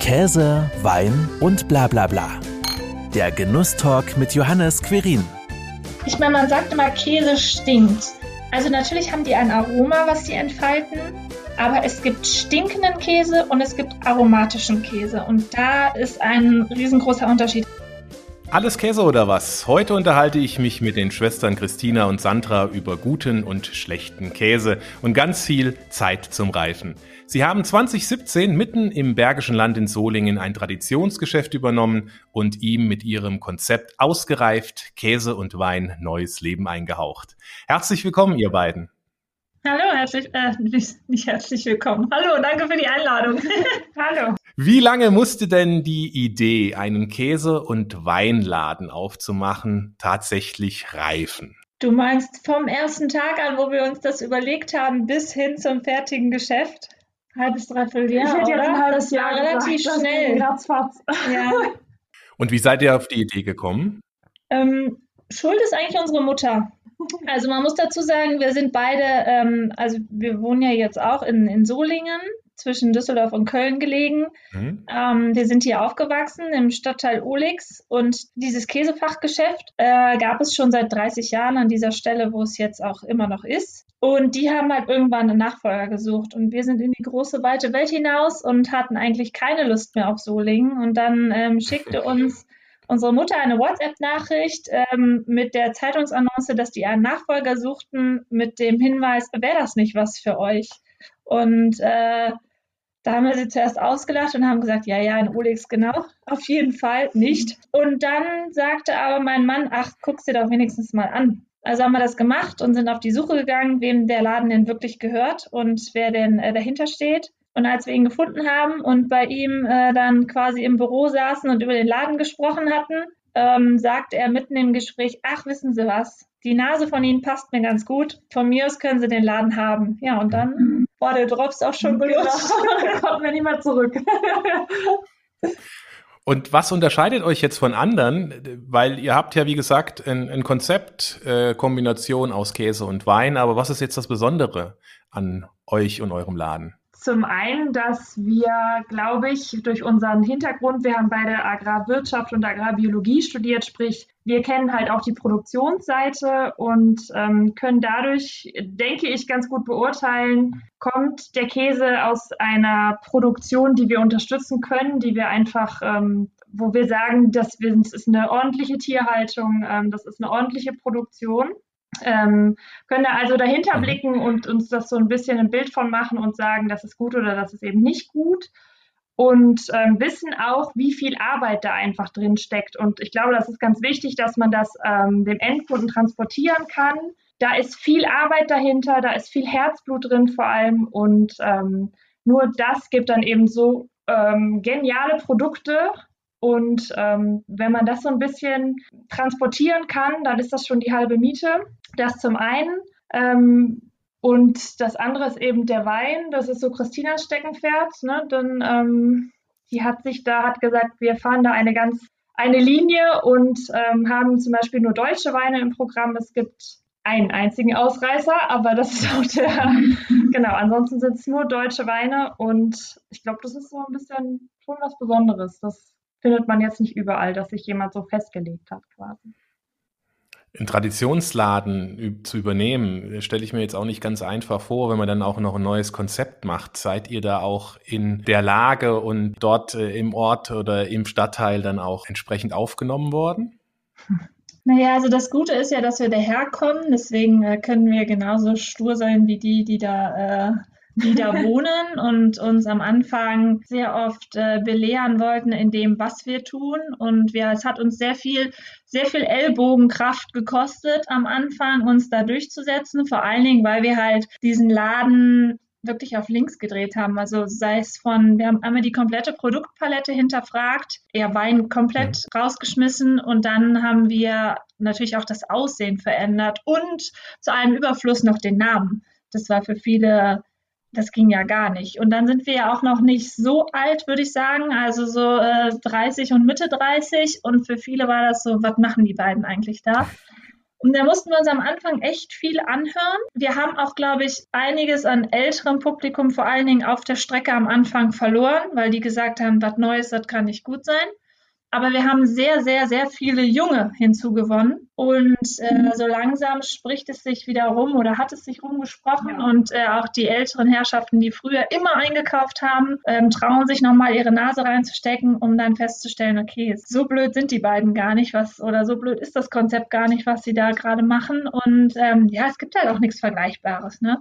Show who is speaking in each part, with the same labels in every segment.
Speaker 1: Käse, Wein und bla bla bla. Der Genusstalk mit Johannes Querin.
Speaker 2: Ich meine, man sagt immer, Käse stinkt. Also natürlich haben die ein Aroma, was sie entfalten, aber es gibt stinkenden Käse und es gibt aromatischen Käse. Und da ist ein riesengroßer Unterschied.
Speaker 3: Alles Käse oder was? Heute unterhalte ich mich mit den Schwestern Christina und Sandra über guten und schlechten Käse und ganz viel Zeit zum Reifen. Sie haben 2017 mitten im Bergischen Land in Solingen ein Traditionsgeschäft übernommen und ihm mit ihrem Konzept ausgereift Käse und Wein neues Leben eingehaucht. Herzlich willkommen, ihr beiden.
Speaker 2: Hallo, herzlich, äh, nicht herzlich willkommen. Hallo, danke für die Einladung. Hallo.
Speaker 3: Wie lange musste denn die Idee, einen Käse- und Weinladen aufzumachen, tatsächlich reifen?
Speaker 2: Du meinst vom ersten Tag an, wo wir uns das überlegt haben, bis hin zum fertigen Geschäft? Halbes, dreiviertel Jahr,
Speaker 4: Ich hätte jetzt ein halbes
Speaker 2: das war
Speaker 4: Jahr
Speaker 2: relativ
Speaker 4: gesagt,
Speaker 2: schnell.
Speaker 4: Ratzfatz.
Speaker 2: Ja.
Speaker 3: Und wie seid ihr auf die Idee gekommen?
Speaker 2: Ähm, Schuld ist eigentlich unsere Mutter. Also man muss dazu sagen, wir sind beide, ähm, also wir wohnen ja jetzt auch in, in Solingen, zwischen Düsseldorf und Köln gelegen.
Speaker 3: Hm?
Speaker 2: Ähm, wir sind hier aufgewachsen im Stadtteil Olix und dieses Käsefachgeschäft äh, gab es schon seit 30 Jahren an dieser Stelle, wo es jetzt auch immer noch ist. Und die haben halt irgendwann einen Nachfolger gesucht und wir sind in die große weite Welt hinaus und hatten eigentlich keine Lust mehr auf Solingen. Und dann ähm, schickte uns unsere Mutter eine WhatsApp-Nachricht ähm, mit der Zeitungsannonce, dass die einen Nachfolger suchten, mit dem Hinweis, wäre das nicht was für euch? Und äh, da haben wir sie zuerst ausgelacht und haben gesagt, ja, ja, in Olex genau, auf jeden Fall nicht. Und dann sagte aber mein Mann, ach, guck's dir doch wenigstens mal an. Also haben wir das gemacht und sind auf die Suche gegangen, wem der Laden denn wirklich gehört und wer denn äh, dahinter steht. Und als wir ihn gefunden haben und bei ihm äh, dann quasi im Büro saßen und über den Laden gesprochen hatten, ähm, sagte er mitten im Gespräch, ach, wissen Sie was, die Nase von Ihnen passt mir ganz gut. Von mir aus können Sie den Laden haben. Ja, und dann war der Drops auch schon gelutscht.
Speaker 4: da kommt mir niemand zurück.
Speaker 3: Und was unterscheidet euch jetzt von anderen? Weil ihr habt ja, wie gesagt, ein, ein Konzept, äh, Kombination aus Käse und Wein. Aber was ist jetzt das Besondere an euch und eurem Laden?
Speaker 4: Zum einen, dass wir, glaube ich, durch unseren Hintergrund, wir haben beide Agrarwirtschaft und Agrarbiologie studiert, sprich, wir kennen halt auch die Produktionsseite und ähm, können dadurch, denke ich, ganz gut beurteilen, kommt der Käse aus einer Produktion, die wir unterstützen können, die wir einfach, ähm, wo wir sagen, das ist eine ordentliche Tierhaltung, ähm, das ist eine ordentliche Produktion. Ähm, können da also dahinter
Speaker 3: Mhm.
Speaker 4: blicken und uns das so ein bisschen ein Bild von machen und sagen, das ist gut oder das ist eben nicht gut. Und ähm, wissen auch, wie viel Arbeit da einfach drin steckt. Und ich glaube, das ist ganz wichtig, dass man das ähm, dem Endkunden transportieren kann. Da ist viel Arbeit dahinter, da ist viel Herzblut drin vor allem. Und ähm, nur das gibt dann eben so ähm, geniale Produkte, und ähm, wenn man das so ein bisschen transportieren kann, dann ist das schon die halbe Miete. Das zum einen. Ähm, und das andere ist eben der Wein. Das ist so Christinas Steckenpferd. Ne? Dann, ähm, die hat sich da, hat gesagt, wir fahren da eine ganz, eine Linie und ähm, haben zum Beispiel nur deutsche Weine im Programm. Es gibt einen einzigen Ausreißer, aber das ist auch der, genau, ansonsten sind es nur deutsche Weine und ich glaube, das ist so ein bisschen schon was Besonderes. Das findet man jetzt nicht überall, dass sich jemand so festgelegt hat quasi.
Speaker 3: Einen Traditionsladen zu übernehmen, stelle ich mir jetzt auch nicht ganz einfach vor, wenn man dann auch noch ein neues Konzept macht. Seid ihr da auch in der Lage und dort äh, im Ort oder im Stadtteil dann auch entsprechend aufgenommen worden?
Speaker 2: Naja, also das Gute ist ja, dass wir daherkommen, deswegen äh, können wir genauso stur sein wie die, die da, äh, die da wohnen und uns am Anfang sehr oft äh, belehren wollten in dem, was wir tun. Und wir, es hat uns sehr viel, sehr viel Ellbogenkraft gekostet am Anfang, uns da durchzusetzen, vor allen Dingen, weil wir halt diesen Laden wirklich auf links gedreht haben. Also sei es von, wir haben einmal die komplette Produktpalette hinterfragt, eher Wein komplett rausgeschmissen und dann haben wir natürlich auch das Aussehen verändert und zu allem Überfluss noch den Namen. Das war für viele, das ging ja gar nicht. Und dann sind wir ja auch noch nicht so alt, würde ich sagen, also so äh, 30 und Mitte 30 und für viele war das so, was machen die beiden eigentlich da? Und da mussten wir uns am Anfang echt viel anhören. Wir haben auch, glaube ich, einiges an älterem Publikum vor allen Dingen auf der Strecke am Anfang verloren, weil die gesagt haben, was Neues, das kann nicht gut sein. Aber wir haben sehr, sehr, sehr viele Junge hinzugewonnen. Und äh, so langsam spricht es sich wieder rum oder hat es sich rumgesprochen. Ja. Und äh, auch die älteren Herrschaften, die früher immer eingekauft haben, ähm, trauen sich nochmal ihre Nase reinzustecken, um dann festzustellen, okay, so blöd sind die beiden gar nicht, was oder so blöd ist das Konzept gar nicht, was sie da gerade machen. Und ähm, ja, es gibt halt auch nichts Vergleichbares. Ne?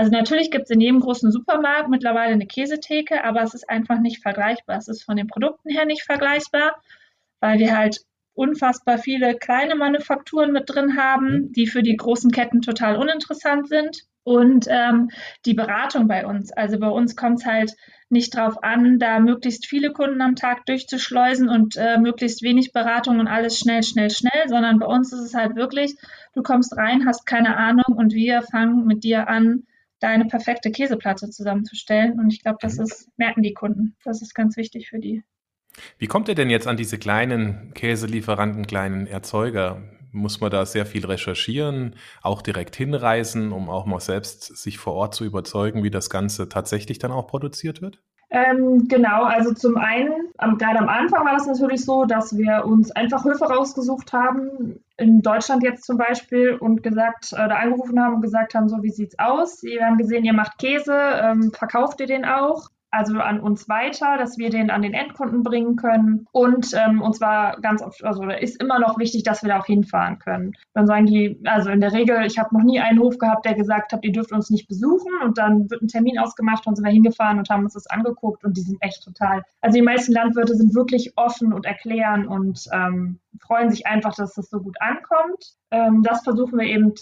Speaker 2: Also natürlich gibt es in jedem großen Supermarkt mittlerweile eine Käsetheke, aber es ist einfach nicht vergleichbar. Es ist von den Produkten her nicht vergleichbar, weil wir halt unfassbar viele kleine Manufakturen mit drin haben, mhm. die für die großen Ketten total uninteressant sind. Und ähm, die Beratung bei uns. Also bei uns kommt es halt nicht darauf an, da möglichst viele Kunden am Tag durchzuschleusen und äh, möglichst wenig Beratung und alles schnell, schnell, schnell, sondern bei uns ist es halt wirklich, du kommst rein, hast keine Ahnung und wir fangen mit dir an, deine perfekte Käseplatte zusammenzustellen. Und ich glaube, das mhm. ist, merken die Kunden. Das ist ganz wichtig für die.
Speaker 3: Wie kommt ihr denn jetzt an diese kleinen Käselieferanten, kleinen Erzeuger? Muss man da sehr viel recherchieren, auch direkt hinreisen, um auch mal selbst sich vor Ort zu überzeugen, wie das Ganze tatsächlich dann auch produziert wird?
Speaker 4: Ähm, genau, also zum einen, am, gerade am Anfang war das natürlich so, dass wir uns einfach Höfe rausgesucht haben, in Deutschland jetzt zum Beispiel, und gesagt, äh, da angerufen haben und gesagt haben, so wie sieht's aus? Wir haben gesehen, ihr macht Käse, ähm, verkauft ihr den auch? Also an uns weiter, dass wir den an den Endkunden bringen können. Und ähm, uns war ganz oft, also ist immer noch wichtig, dass wir da auch hinfahren können. Dann sagen die, also in der Regel, ich habe noch nie einen Hof gehabt, der gesagt hat, ihr dürft uns nicht besuchen. Und dann wird ein Termin ausgemacht und sind wir hingefahren und haben uns das angeguckt und die sind echt total. Also die meisten Landwirte sind wirklich offen und erklären und ähm, freuen sich einfach, dass das so gut ankommt. Ähm, das versuchen wir eben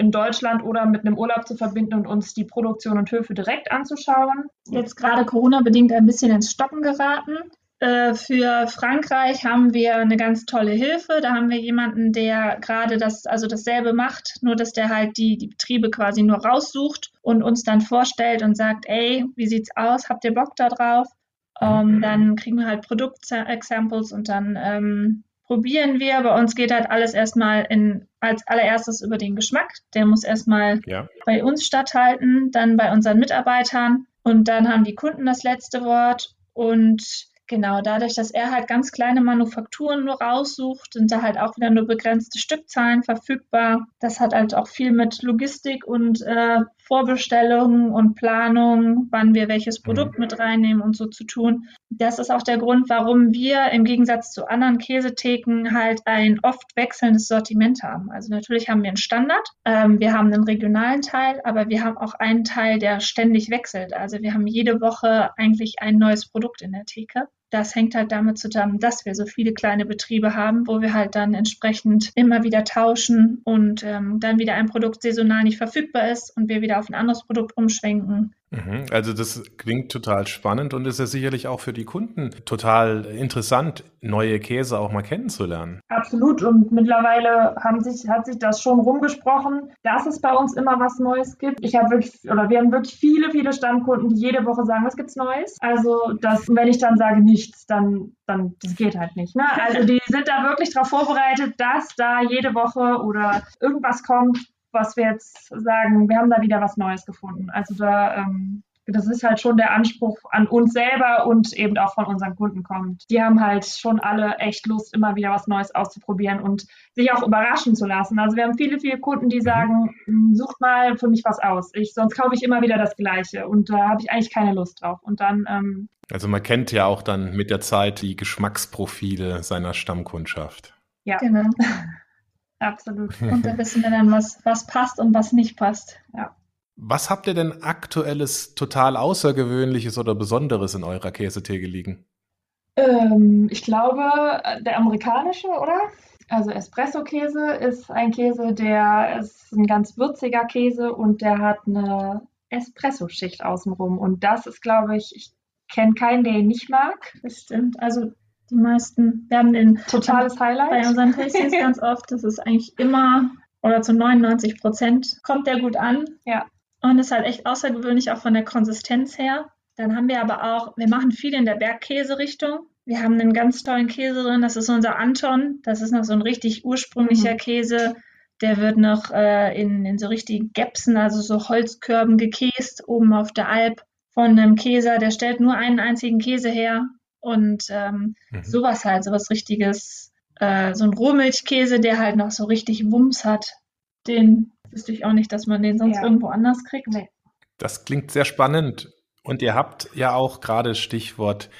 Speaker 4: in Deutschland oder mit einem Urlaub zu verbinden und uns die Produktion und Höfe direkt anzuschauen.
Speaker 2: Jetzt gerade Corona-bedingt ein bisschen ins Stocken geraten. Äh, für Frankreich haben wir eine ganz tolle Hilfe. Da haben wir jemanden, der gerade das, also dasselbe macht, nur dass der halt die, die Betriebe quasi nur raussucht und uns dann vorstellt und sagt, ey, wie sieht's aus? Habt ihr Bock da drauf? Ähm, dann kriegen wir halt Produktexamples und dann ähm, probieren wir. Bei uns geht halt alles erstmal in, als allererstes über den Geschmack. Der muss erstmal ja. bei uns statthalten, dann bei unseren Mitarbeitern und dann haben die Kunden das letzte Wort. Und Genau, dadurch, dass er halt ganz kleine Manufakturen nur raussucht, sind da halt auch wieder nur begrenzte Stückzahlen verfügbar. Das hat halt auch viel mit Logistik und äh, Vorbestellungen und Planung, wann wir welches Produkt mhm. mit reinnehmen und so zu tun. Das ist auch der Grund, warum wir im Gegensatz zu anderen Käsetheken halt ein oft wechselndes Sortiment haben. Also natürlich haben wir einen Standard, ähm, wir haben einen regionalen Teil, aber wir haben auch einen Teil, der ständig wechselt. Also wir haben jede Woche eigentlich ein neues Produkt in der Theke das hängt halt damit zusammen, dass wir so viele kleine Betriebe haben, wo wir halt dann entsprechend immer wieder tauschen und ähm, dann wieder ein Produkt saisonal nicht verfügbar ist und wir wieder auf ein anderes Produkt umschwenken.
Speaker 3: Mhm. Also das klingt total spannend und ist ja sicherlich auch für die Kunden total interessant, neue Käse auch mal kennenzulernen.
Speaker 4: Absolut und mittlerweile sich, hat sich das schon rumgesprochen, dass es bei uns immer was Neues gibt. Ich habe wirklich, oder wir haben wirklich viele, viele Stammkunden, die jede Woche sagen, was gibt's Neues? Also das, wenn ich dann sage nichts, dann, dann das geht halt nicht. Ne? Also die sind da wirklich darauf vorbereitet, dass da jede Woche oder irgendwas kommt, was wir jetzt sagen, wir haben da wieder was Neues gefunden. Also da, ähm, das ist halt schon der Anspruch an uns selber und eben auch von unseren Kunden kommt. Die haben halt schon alle echt Lust, immer wieder was Neues auszuprobieren und sich auch überraschen zu lassen. Also wir haben viele, viele Kunden, die sagen, hm, sucht mal für mich was aus. Ich, sonst kaufe ich immer wieder das Gleiche und da habe ich eigentlich keine Lust drauf. Und dann ähm,
Speaker 3: also man kennt ja auch dann mit der Zeit die Geschmacksprofile seiner Stammkundschaft.
Speaker 2: Ja, genau. Absolut. Und da wissen wir dann, was, was passt und was nicht passt. Ja.
Speaker 3: Was habt ihr denn aktuelles, total Außergewöhnliches oder Besonderes in eurer Käsetheke liegen?
Speaker 4: Ähm, ich glaube, der amerikanische, oder? Also Espresso-Käse ist ein Käse, der ist ein ganz würziger Käse und der hat eine Espresso-Schicht außenrum. Und das ist, glaube ich, ich kenne keinen, der ihn nicht mag.
Speaker 2: Das stimmt. Also die meisten werden in
Speaker 4: totales Highlight
Speaker 2: bei unseren Tastings ganz oft. Das ist eigentlich immer oder zu 99 Prozent kommt der gut an.
Speaker 4: Ja.
Speaker 2: Und ist halt echt außergewöhnlich auch von der Konsistenz her. Dann haben wir aber auch, wir machen viel in der Bergkäse-Richtung. Wir haben einen ganz tollen Käse drin, das ist unser Anton. Das ist noch so ein richtig ursprünglicher mhm. Käse, Der wird noch äh, in, in so richtigen Gäpsen, also so Holzkörben gekäst, oben auf der Alp von einem Käser. Der stellt nur einen einzigen Käse her. Und ähm, mhm. sowas halt, sowas richtiges, äh, so ein Rohmilchkäse, der halt noch so richtig Wumms hat. Den wüsste ich auch nicht, dass man den sonst ja. irgendwo anders kriegt. Nee.
Speaker 3: Das klingt sehr spannend. Und ihr habt ja auch gerade Stichwort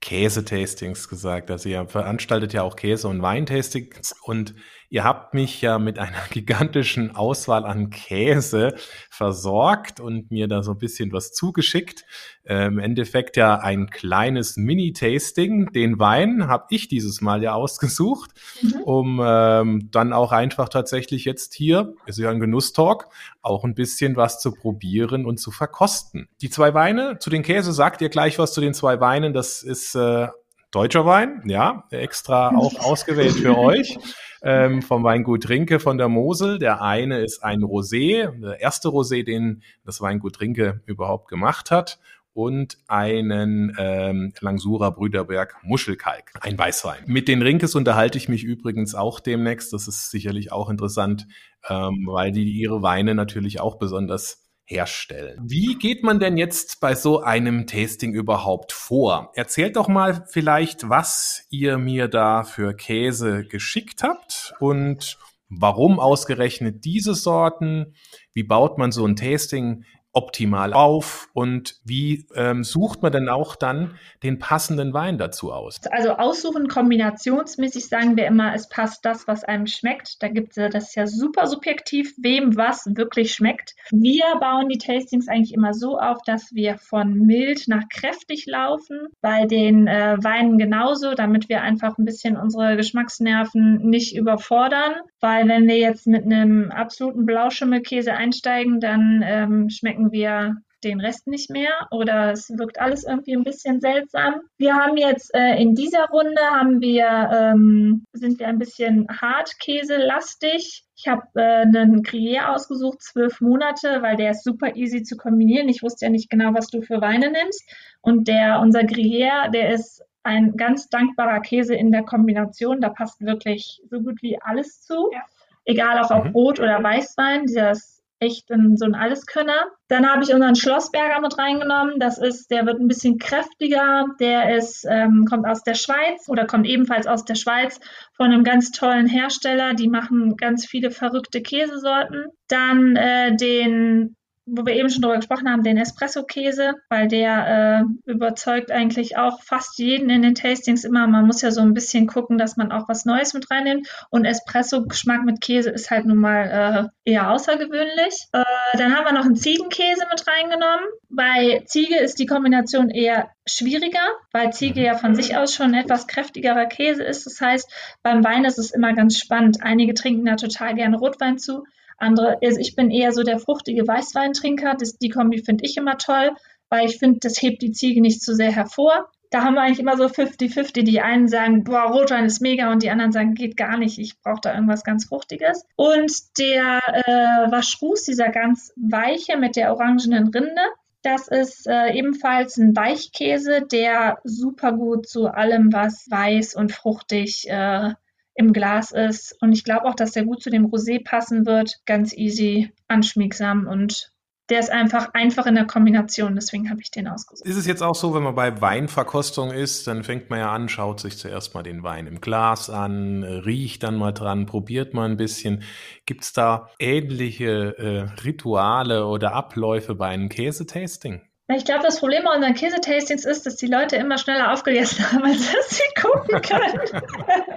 Speaker 3: Käsetastings gesagt. Also ihr veranstaltet ja auch Käse- und Weintastings und ihr habt mich ja mit einer gigantischen Auswahl an Käse versorgt und mir da so ein bisschen was zugeschickt. Äh, Im Endeffekt ja ein kleines Mini-Tasting. Den Wein habe ich dieses Mal ja ausgesucht, mhm. um ähm, dann auch einfach tatsächlich jetzt hier, ist ja ein Genusstalk, auch ein bisschen was zu probieren und zu verkosten. Die zwei Weine, zu den Käse sagt ihr gleich was zu den zwei Weinen. Das ist äh, deutscher Wein, ja, extra auch ausgewählt für euch ähm, vom Weingut Trinke von der Mosel. Der eine ist ein Rosé, der erste Rosé, den das Weingut Trinke überhaupt gemacht hat und einen ähm, Langsura Brüderberg Muschelkalk, ein Weißwein. Mit den Rinkes unterhalte ich mich übrigens auch demnächst. Das ist sicherlich auch interessant, ähm, weil die ihre Weine natürlich auch besonders herstellen. Wie geht man denn jetzt bei so einem Tasting überhaupt vor? Erzählt doch mal vielleicht, was ihr mir da für Käse geschickt habt und warum ausgerechnet diese Sorten? Wie baut man so ein Tasting optimal auf und wie ähm, sucht man denn auch dann den passenden Wein dazu aus?
Speaker 2: Also aussuchen, kombinationsmäßig sagen wir immer, es passt das, was einem schmeckt. Da gibt es das ist ja super subjektiv, wem was wirklich schmeckt. Wir bauen die Tastings eigentlich immer so auf, dass wir von mild nach kräftig laufen, bei den äh, Weinen genauso, damit wir einfach ein bisschen unsere Geschmacksnerven nicht überfordern, weil wenn wir jetzt mit einem absoluten Blauschimmelkäse einsteigen, dann ähm, schmecken merken wir den Rest nicht mehr oder es wirkt alles irgendwie ein bisschen seltsam. Wir haben jetzt äh, in dieser Runde haben wir, ähm, sind wir ein bisschen Hartkäse-lastig. Ich habe äh, einen Gruyère ausgesucht, zwölf Monate, weil der ist super easy zu kombinieren. Ich wusste ja nicht genau, was du für Weine nimmst. Und der, unser Gruyère, der ist ein ganz dankbarer Käse in der Kombination. Da passt wirklich so gut wie alles zu. Ja. Egal ob auf mhm. Rot- oder Weißwein. Dieser ist echt ein, so ein Alleskönner. Dann habe ich unseren Schlossberger mit reingenommen. Das ist, der wird ein bisschen kräftiger. Der ist, ähm, kommt aus der Schweiz oder kommt ebenfalls aus der Schweiz von einem ganz tollen Hersteller. Die machen ganz viele verrückte Käsesorten. Dann äh, den wo wir eben schon drüber gesprochen haben, den Espresso-Käse, weil der äh, überzeugt eigentlich auch fast jeden in den Tastings immer. Man muss ja so ein bisschen gucken, dass man auch was Neues mit reinnimmt. Und Espresso-Geschmack mit Käse ist halt nun mal äh, eher außergewöhnlich. Äh, dann haben wir noch einen Ziegenkäse mit reingenommen. Bei Ziege ist die Kombination eher schwieriger, weil Ziege mhm. ja von sich aus schon etwas kräftigerer Käse ist. Das heißt, beim Wein ist es immer ganz spannend. Einige trinken da total gerne Rotwein zu. Andere, also ich bin eher so der fruchtige Weißweintrinker. Das, die Kombi finde ich immer toll, weil ich finde, das hebt die Ziege nicht zu so sehr hervor. Da haben wir eigentlich immer so 50-50. Die einen sagen, boah, Rotwein ist mega und die anderen sagen, geht gar nicht, ich brauche da irgendwas ganz Fruchtiges. Und der äh, Waschruß, dieser ganz weiche mit der orangenen Rinde, das ist äh, ebenfalls ein Weichkäse, der super gut zu allem, was weiß und fruchtig äh, im Glas ist. Und ich glaube auch, dass der gut zu dem Rosé passen wird. Ganz easy, anschmiegsam und der ist einfach einfach in der Kombination, deswegen habe ich den ausgesucht.
Speaker 3: Ist es jetzt auch so, wenn man bei Weinverkostung ist, dann fängt man ja an, schaut sich zuerst mal den Wein im Glas an, riecht dann mal dran, probiert mal ein bisschen. Gibt es da ähnliche äh, Rituale oder Abläufe bei einem Käsetasting?
Speaker 2: Ich glaube, das Problem bei unseren Käsetastings ist, dass die Leute immer schneller aufgegessen haben, als dass sie gucken können.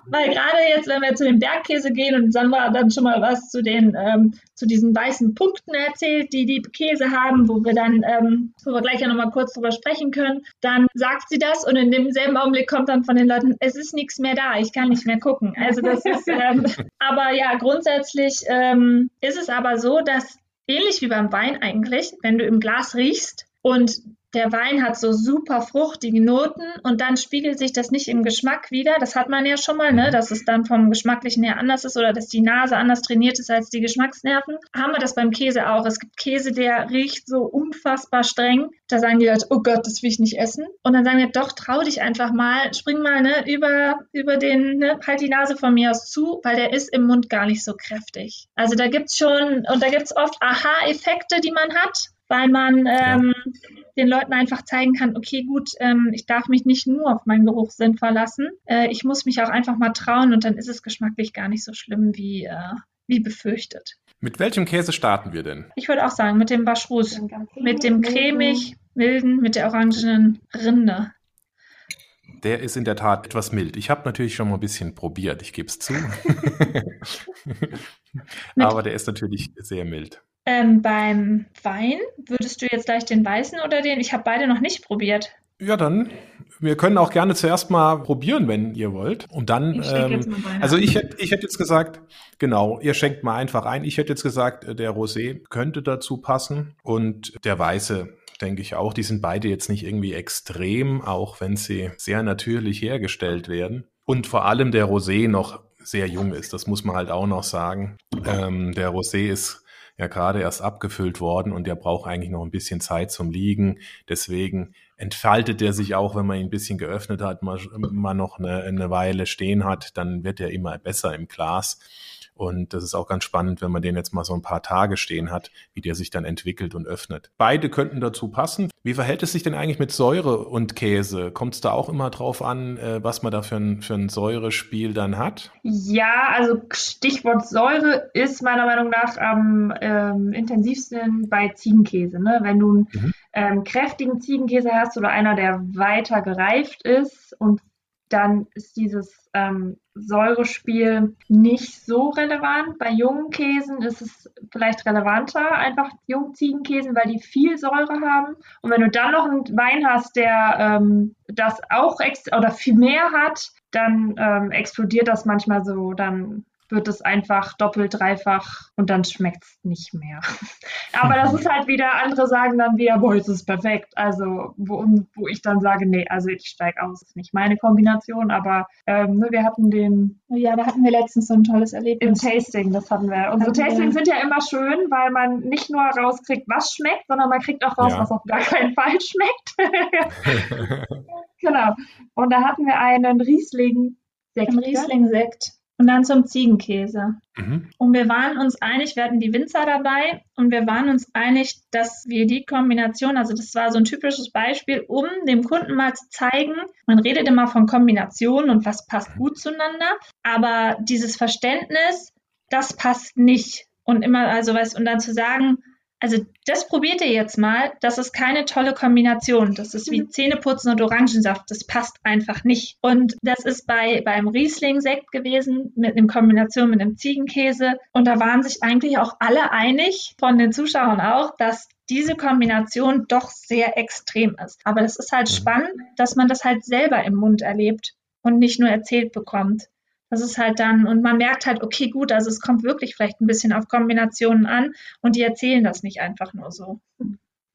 Speaker 2: Weil gerade jetzt, wenn wir zu dem Bergkäse gehen und Sandra dann schon mal was zu den ähm, zu diesen weißen Punkten erzählt, die die Käse haben, wo wir dann, ähm, wo wir gleich ja nochmal kurz drüber sprechen können, dann sagt sie das und in demselben Augenblick kommt dann von den Leuten, es ist nichts mehr da, ich kann nicht mehr gucken. Also das ist, ähm, aber ja, grundsätzlich ähm, ist es aber so, dass ähnlich wie beim Wein eigentlich, wenn du im Glas riechst und der Wein hat so super fruchtige Noten und dann spiegelt sich das nicht im Geschmack wieder. Das hat man ja schon mal, ne? Mhm. dass es dann vom Geschmacklichen her anders ist oder dass die Nase anders trainiert ist als die Geschmacksnerven. Haben wir das beim Käse auch. Es gibt Käse, der riecht so unfassbar streng. Da sagen die Leute, oh Gott, das will ich nicht essen. Und dann sagen wir, doch, trau dich einfach mal, spring mal ne, über, über den, ne, halt die Nase von mir aus zu, weil der ist im Mund gar nicht so kräftig. Also da gibt's schon, und da gibt's oft Aha-Effekte, die man hat weil man ähm, ja. Den Leuten einfach zeigen kann, okay, gut, ähm, ich darf mich nicht nur auf meinen Geruchssinn verlassen. Äh, ich muss mich auch einfach mal trauen und dann ist es geschmacklich gar nicht so schlimm wie, äh, wie befürchtet.
Speaker 3: Mit welchem Käse starten wir denn?
Speaker 2: Ich würde auch sagen, mit dem Baschrus. Mit dem cremig, milden, mit der orangenen Rinde.
Speaker 3: Der ist in der Tat etwas mild. Ich habe natürlich schon mal ein bisschen probiert, ich gebe es zu. Aber der ist natürlich sehr mild.
Speaker 2: Ähm, beim Wein würdest du jetzt gleich den weißen oder den? Ich habe beide noch nicht probiert.
Speaker 3: Ja, dann. Wir können auch gerne zuerst mal probieren, wenn ihr wollt. Und dann, ich ähm, also ich hätte, ich hätte jetzt gesagt, genau, ihr schenkt mal einfach ein. Ich hätte jetzt gesagt, der Rosé könnte dazu passen und der Weiße, denke ich auch. Die sind beide jetzt nicht irgendwie extrem, auch wenn sie sehr natürlich hergestellt werden. Und vor allem der Rosé noch sehr jung ist. Das muss man halt auch noch sagen. Ähm, der Rosé ist ja gerade erst abgefüllt worden und der braucht eigentlich noch ein bisschen Zeit zum Liegen. Deswegen entfaltet der sich auch, wenn man ihn ein bisschen geöffnet hat, mal, mal noch eine, eine Weile stehen hat, dann wird er immer besser im Glas. Und das ist auch ganz spannend, wenn man den jetzt mal so ein paar Tage stehen hat, wie der sich dann entwickelt und öffnet. Beide könnten dazu passen. Wie verhält es sich denn eigentlich mit Säure und Käse? Kommt es da auch immer drauf an, äh, was man da für ein, für ein Säurespiel dann hat?
Speaker 4: Ja, also Stichwort Säure ist meiner Meinung nach am ähm, intensivsten bei Ziegenkäse. Ne? Wenn du einen mhm. ähm, kräftigen Ziegenkäse hast oder einer, der weiter gereift ist und dann ist dieses ähm, Säurespiel nicht so relevant. Bei jungen Käsen ist es vielleicht relevanter, einfach Jungziegenkäsen, weil die viel Säure haben. Und wenn du dann noch einen Wein hast, der ähm, das auch oder viel mehr hat, dann ähm, explodiert das manchmal so. Dann wird es einfach doppelt, dreifach und dann schmeckt es nicht mehr. Aber das ist halt wieder, andere sagen dann wieder, boah, es ist perfekt. Also, wo, wo ich dann sage, nee, also ich steige aus, ist nicht meine Kombination, aber ähm, ne, wir hatten den.
Speaker 2: Ja, da hatten wir letztens so ein tolles Erlebnis.
Speaker 4: Im Tasting, das hatten wir. Unsere so Tastings sind ja immer schön, weil man nicht nur rauskriegt, was schmeckt, sondern man kriegt auch raus, ja. was auf gar keinen Fall schmeckt. genau. Und da hatten wir einen Riesling-Sekt.
Speaker 2: Ein Riesling-Sekt. Und dann zum Ziegenkäse. Mhm. Und wir waren uns einig, wir hatten die Winzer dabei und wir waren uns einig, dass wir die Kombination, also das war so ein typisches Beispiel, um dem Kunden mal zu zeigen, man redet immer von Kombinationen und was passt gut zueinander, aber dieses Verständnis, das passt nicht. Und immer, also was, und dann zu sagen, also das probiert ihr jetzt mal. Das ist keine tolle Kombination. Das ist wie mhm. Zähneputzen und Orangensaft. Das passt einfach nicht. Und das ist bei beim Riesling-Sekt gewesen mit einer Kombination mit einem Ziegenkäse. Und da waren sich eigentlich auch alle einig, von den Zuschauern auch, dass diese Kombination doch sehr extrem ist. Aber es ist halt mhm. spannend, dass man das halt selber im Mund erlebt und nicht nur erzählt bekommt. Das ist halt dann, und man merkt halt, okay, gut, also es kommt wirklich vielleicht ein bisschen auf Kombinationen an und die erzählen das nicht einfach nur so,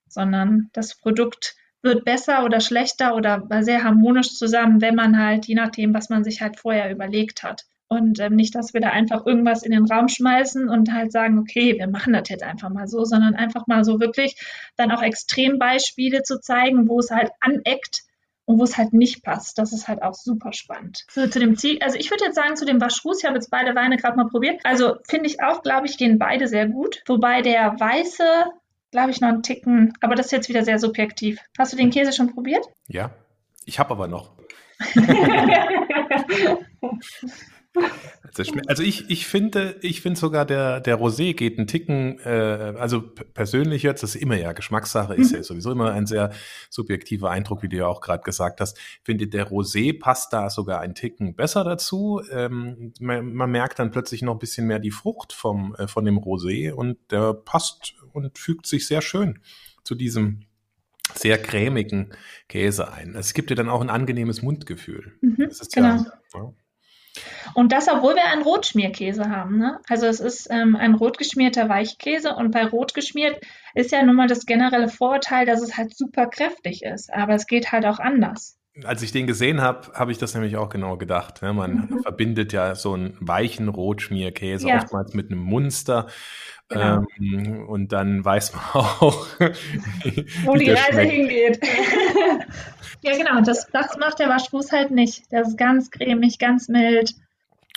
Speaker 2: sondern das Produkt wird besser oder schlechter oder sehr harmonisch zusammen, wenn man halt, je nachdem, was man sich halt vorher überlegt hat. Und ähm, nicht, dass wir da einfach irgendwas in den Raum schmeißen und halt sagen, okay, wir machen das jetzt einfach mal so, sondern einfach mal so wirklich dann auch Extrembeispiele zu zeigen, wo es halt aneckt, und wo es halt nicht passt. Das ist halt auch super spannend. So, zu dem Ziel, also ich würde jetzt sagen, zu dem Waschruß, ich habe jetzt beide Weine gerade mal probiert. Also finde ich auch, glaube ich, gehen beide sehr gut. Wobei der weiße, glaube ich, noch einen Ticken, aber das ist jetzt wieder sehr subjektiv. Hast du den Käse schon probiert?
Speaker 3: Ja, ich habe aber noch. Also ich, ich finde, ich finde sogar der, der Rosé geht einen Ticken, äh, also persönlich jetzt, das ist immer ja Geschmackssache, ist ja mhm. sowieso immer ein sehr subjektiver Eindruck, wie du ja auch gerade gesagt hast. Finde, der Rosé passt da sogar einen Ticken besser dazu. Ähm, man, man, merkt dann plötzlich noch ein bisschen mehr die Frucht vom, äh, von dem Rosé und der passt und fügt sich sehr schön zu diesem sehr cremigen Käse ein. Es gibt dir dann auch ein angenehmes Mundgefühl.
Speaker 2: Mhm, genau. Ja, ja. Und das, obwohl wir einen Rotschmierkäse haben. Ne? Also es ist ähm, ein rotgeschmierter Weichkäse und bei rot geschmiert ist ja nun mal das generelle Vorurteil, dass es halt super kräftig ist. Aber es geht halt auch anders.
Speaker 3: Als ich den gesehen habe, habe ich das nämlich auch genau gedacht. Ne? Man mhm. verbindet ja so einen weichen Rotschmierkäse ja. oftmals mit einem Munster. Genau. Ähm, und dann weiß man auch,
Speaker 2: wo die Reise schmeckt. hingeht. ja, genau. Das, das macht der Waschfuß halt nicht. Der ist ganz cremig, ganz mild.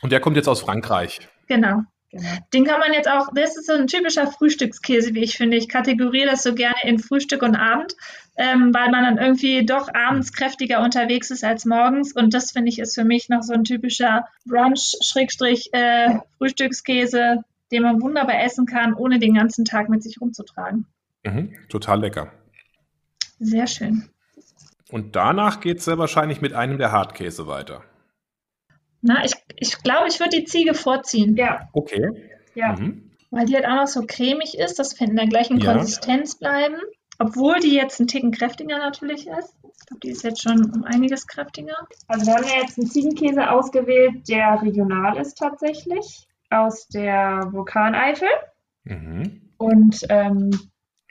Speaker 3: Und der kommt jetzt aus Frankreich.
Speaker 2: Genau. Genau. Den kann man jetzt auch, das ist so ein typischer Frühstückskäse, wie ich finde. Ich kategoriere das so gerne in Frühstück und Abend, ähm, weil man dann irgendwie doch abends kräftiger unterwegs ist als morgens. Und das finde ich ist für mich noch so ein typischer Brunch-Frühstückskäse, äh, den man wunderbar essen kann, ohne den ganzen Tag mit sich rumzutragen.
Speaker 3: Mhm, total lecker.
Speaker 2: Sehr schön.
Speaker 3: Und danach geht es sehr wahrscheinlich mit einem der Hartkäse weiter.
Speaker 2: Na, ich, ich glaube, ich würde die Ziege vorziehen.
Speaker 3: Ja. Okay.
Speaker 2: Ja. Mhm. Weil die halt auch noch so cremig ist, dass wir in der gleichen ja. Konsistenz bleiben. Obwohl die jetzt ein Ticken kräftiger natürlich ist. Ich glaube, die ist jetzt schon um einiges kräftiger.
Speaker 4: Also wir haben ja jetzt einen Ziegenkäse ausgewählt, der regional ist tatsächlich aus der Vulkaneifel. Mhm. Und ähm,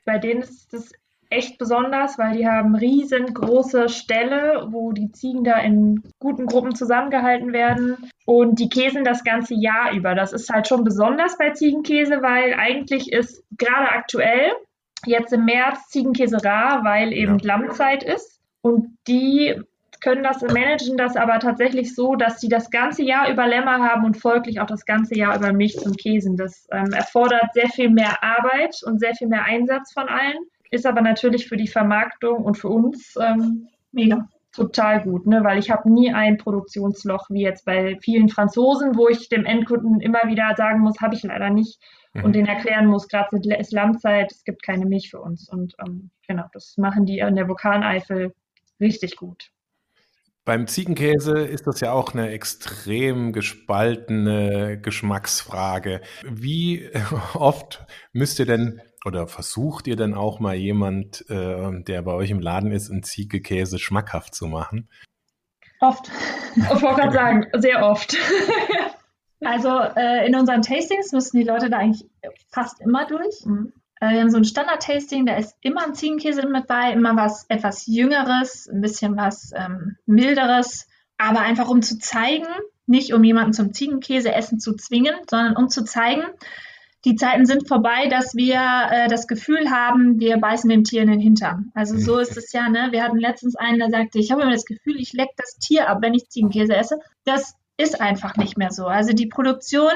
Speaker 4: bei denen ist es echt besonders, weil die haben riesengroße Ställe, wo die Ziegen da in guten Gruppen zusammengehalten werden und die käsen das ganze Jahr über. Das ist halt schon besonders bei Ziegenkäse, weil eigentlich ist gerade aktuell jetzt im März Ziegenkäse rar, weil eben ja. Lammzeit ist und die können das managen das aber tatsächlich so, dass sie das ganze Jahr über Lämmer haben und folglich auch das ganze Jahr über Milch zum Käsen. Das ähm, erfordert sehr viel mehr Arbeit und sehr viel mehr Einsatz von allen, ist aber natürlich für die Vermarktung und für uns ähm, mega total gut, ne? weil ich habe nie ein Produktionsloch wie jetzt bei vielen Franzosen, wo ich dem Endkunden immer wieder sagen muss, habe ich leider nicht mhm. und den erklären muss, gerade ist Lammzeit, es gibt keine Milch für uns und ähm, genau, das machen die in der Vulkaneifel richtig gut.
Speaker 3: Beim Ziegenkäse ist das ja auch eine extrem gespaltene Geschmacksfrage. Wie oft müsst ihr denn oder versucht ihr denn auch mal jemand, äh, der bei euch im Laden ist, einen Ziegekäse schmackhaft zu machen?
Speaker 2: Oft. Ich wollte gerade sagen, sehr oft. Also äh, in unseren Tastings müssen die Leute da eigentlich fast immer durch. Mhm. Äh, wir haben so ein Standard-Tasting, da ist immer ein Ziegenkäse mit bei, immer was etwas Jüngeres, ein bisschen was ähm, Milderes, aber einfach um zu zeigen, nicht um jemanden zum Ziegenkäse essen zu zwingen, sondern um zu zeigen, die Zeiten sind vorbei, dass wir äh, das Gefühl haben, wir beißen dem Tier in den Hintern. Also so ist es ja, ne? Wir hatten letztens einen, der sagte, ich habe immer das Gefühl, ich leck das Tier ab, wenn ich Ziegenkäse esse. Das ist einfach nicht mehr so. Also die Produktion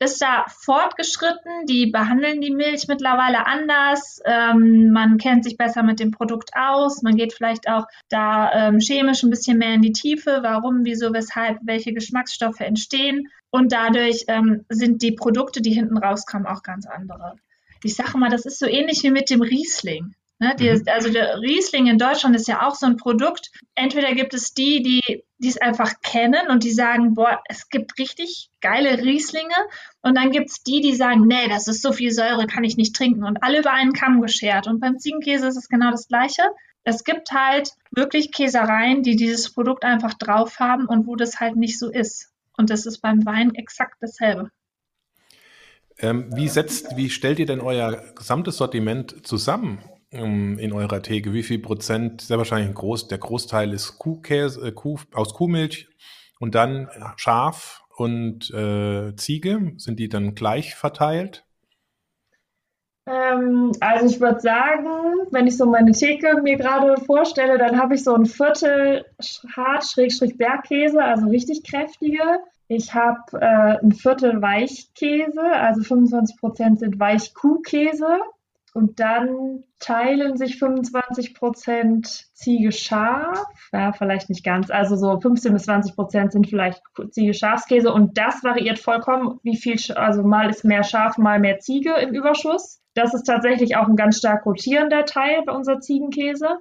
Speaker 2: ist da fortgeschritten. Die behandeln die Milch mittlerweile anders. Ähm, man kennt sich besser mit dem Produkt aus. Man geht vielleicht auch da ähm, chemisch ein bisschen mehr in die Tiefe. Warum, wieso, weshalb, welche Geschmacksstoffe entstehen. Und dadurch ähm, sind die Produkte, die hinten rauskommen, auch ganz andere. Ich sage mal, das ist so ähnlich wie mit dem Riesling. Ne, die, mhm. also der Riesling in Deutschland ist ja auch so ein Produkt. Entweder gibt es die, die die es einfach kennen und die sagen, boah, es gibt richtig geile Rieslinge. Und dann gibt es die, die sagen, nee, das ist so viel Säure, kann ich nicht trinken. Und alle über einen Kamm geschert. Und beim Ziegenkäse ist es genau das Gleiche. Es gibt halt wirklich Käsereien, die dieses Produkt einfach drauf haben und wo das halt nicht so ist. Und das ist beim Wein exakt dasselbe.
Speaker 3: Ähm, wie setzt, wie stellt ihr denn euer gesamtes Sortiment zusammen? In eurer Theke? Wie viel Prozent? Sehr wahrscheinlich ein Groß, der Großteil ist Kuhkäse, äh, Kuh, aus Kuhmilch und dann Schaf und äh, Ziege. Sind die dann gleich verteilt?
Speaker 4: Ähm, also ich würde sagen, wenn ich so meine Theke mir gerade vorstelle, dann habe ich so ein Viertel Hart-Bergkäse, also richtig kräftige. Ich habe äh, ein Viertel Weichkäse, also 25% sind Weichkuhkäse. Und dann teilen sich 25 Prozent Ziege Schaf. Ja, vielleicht nicht ganz. Also so 15 bis 20 Prozent sind vielleicht Ziege Schafskäse. Und das variiert vollkommen, wie viel, also mal ist mehr Schaf, mal mehr Ziege im Überschuss. Das ist tatsächlich auch ein ganz stark rotierender Teil bei unserer Ziegenkäse.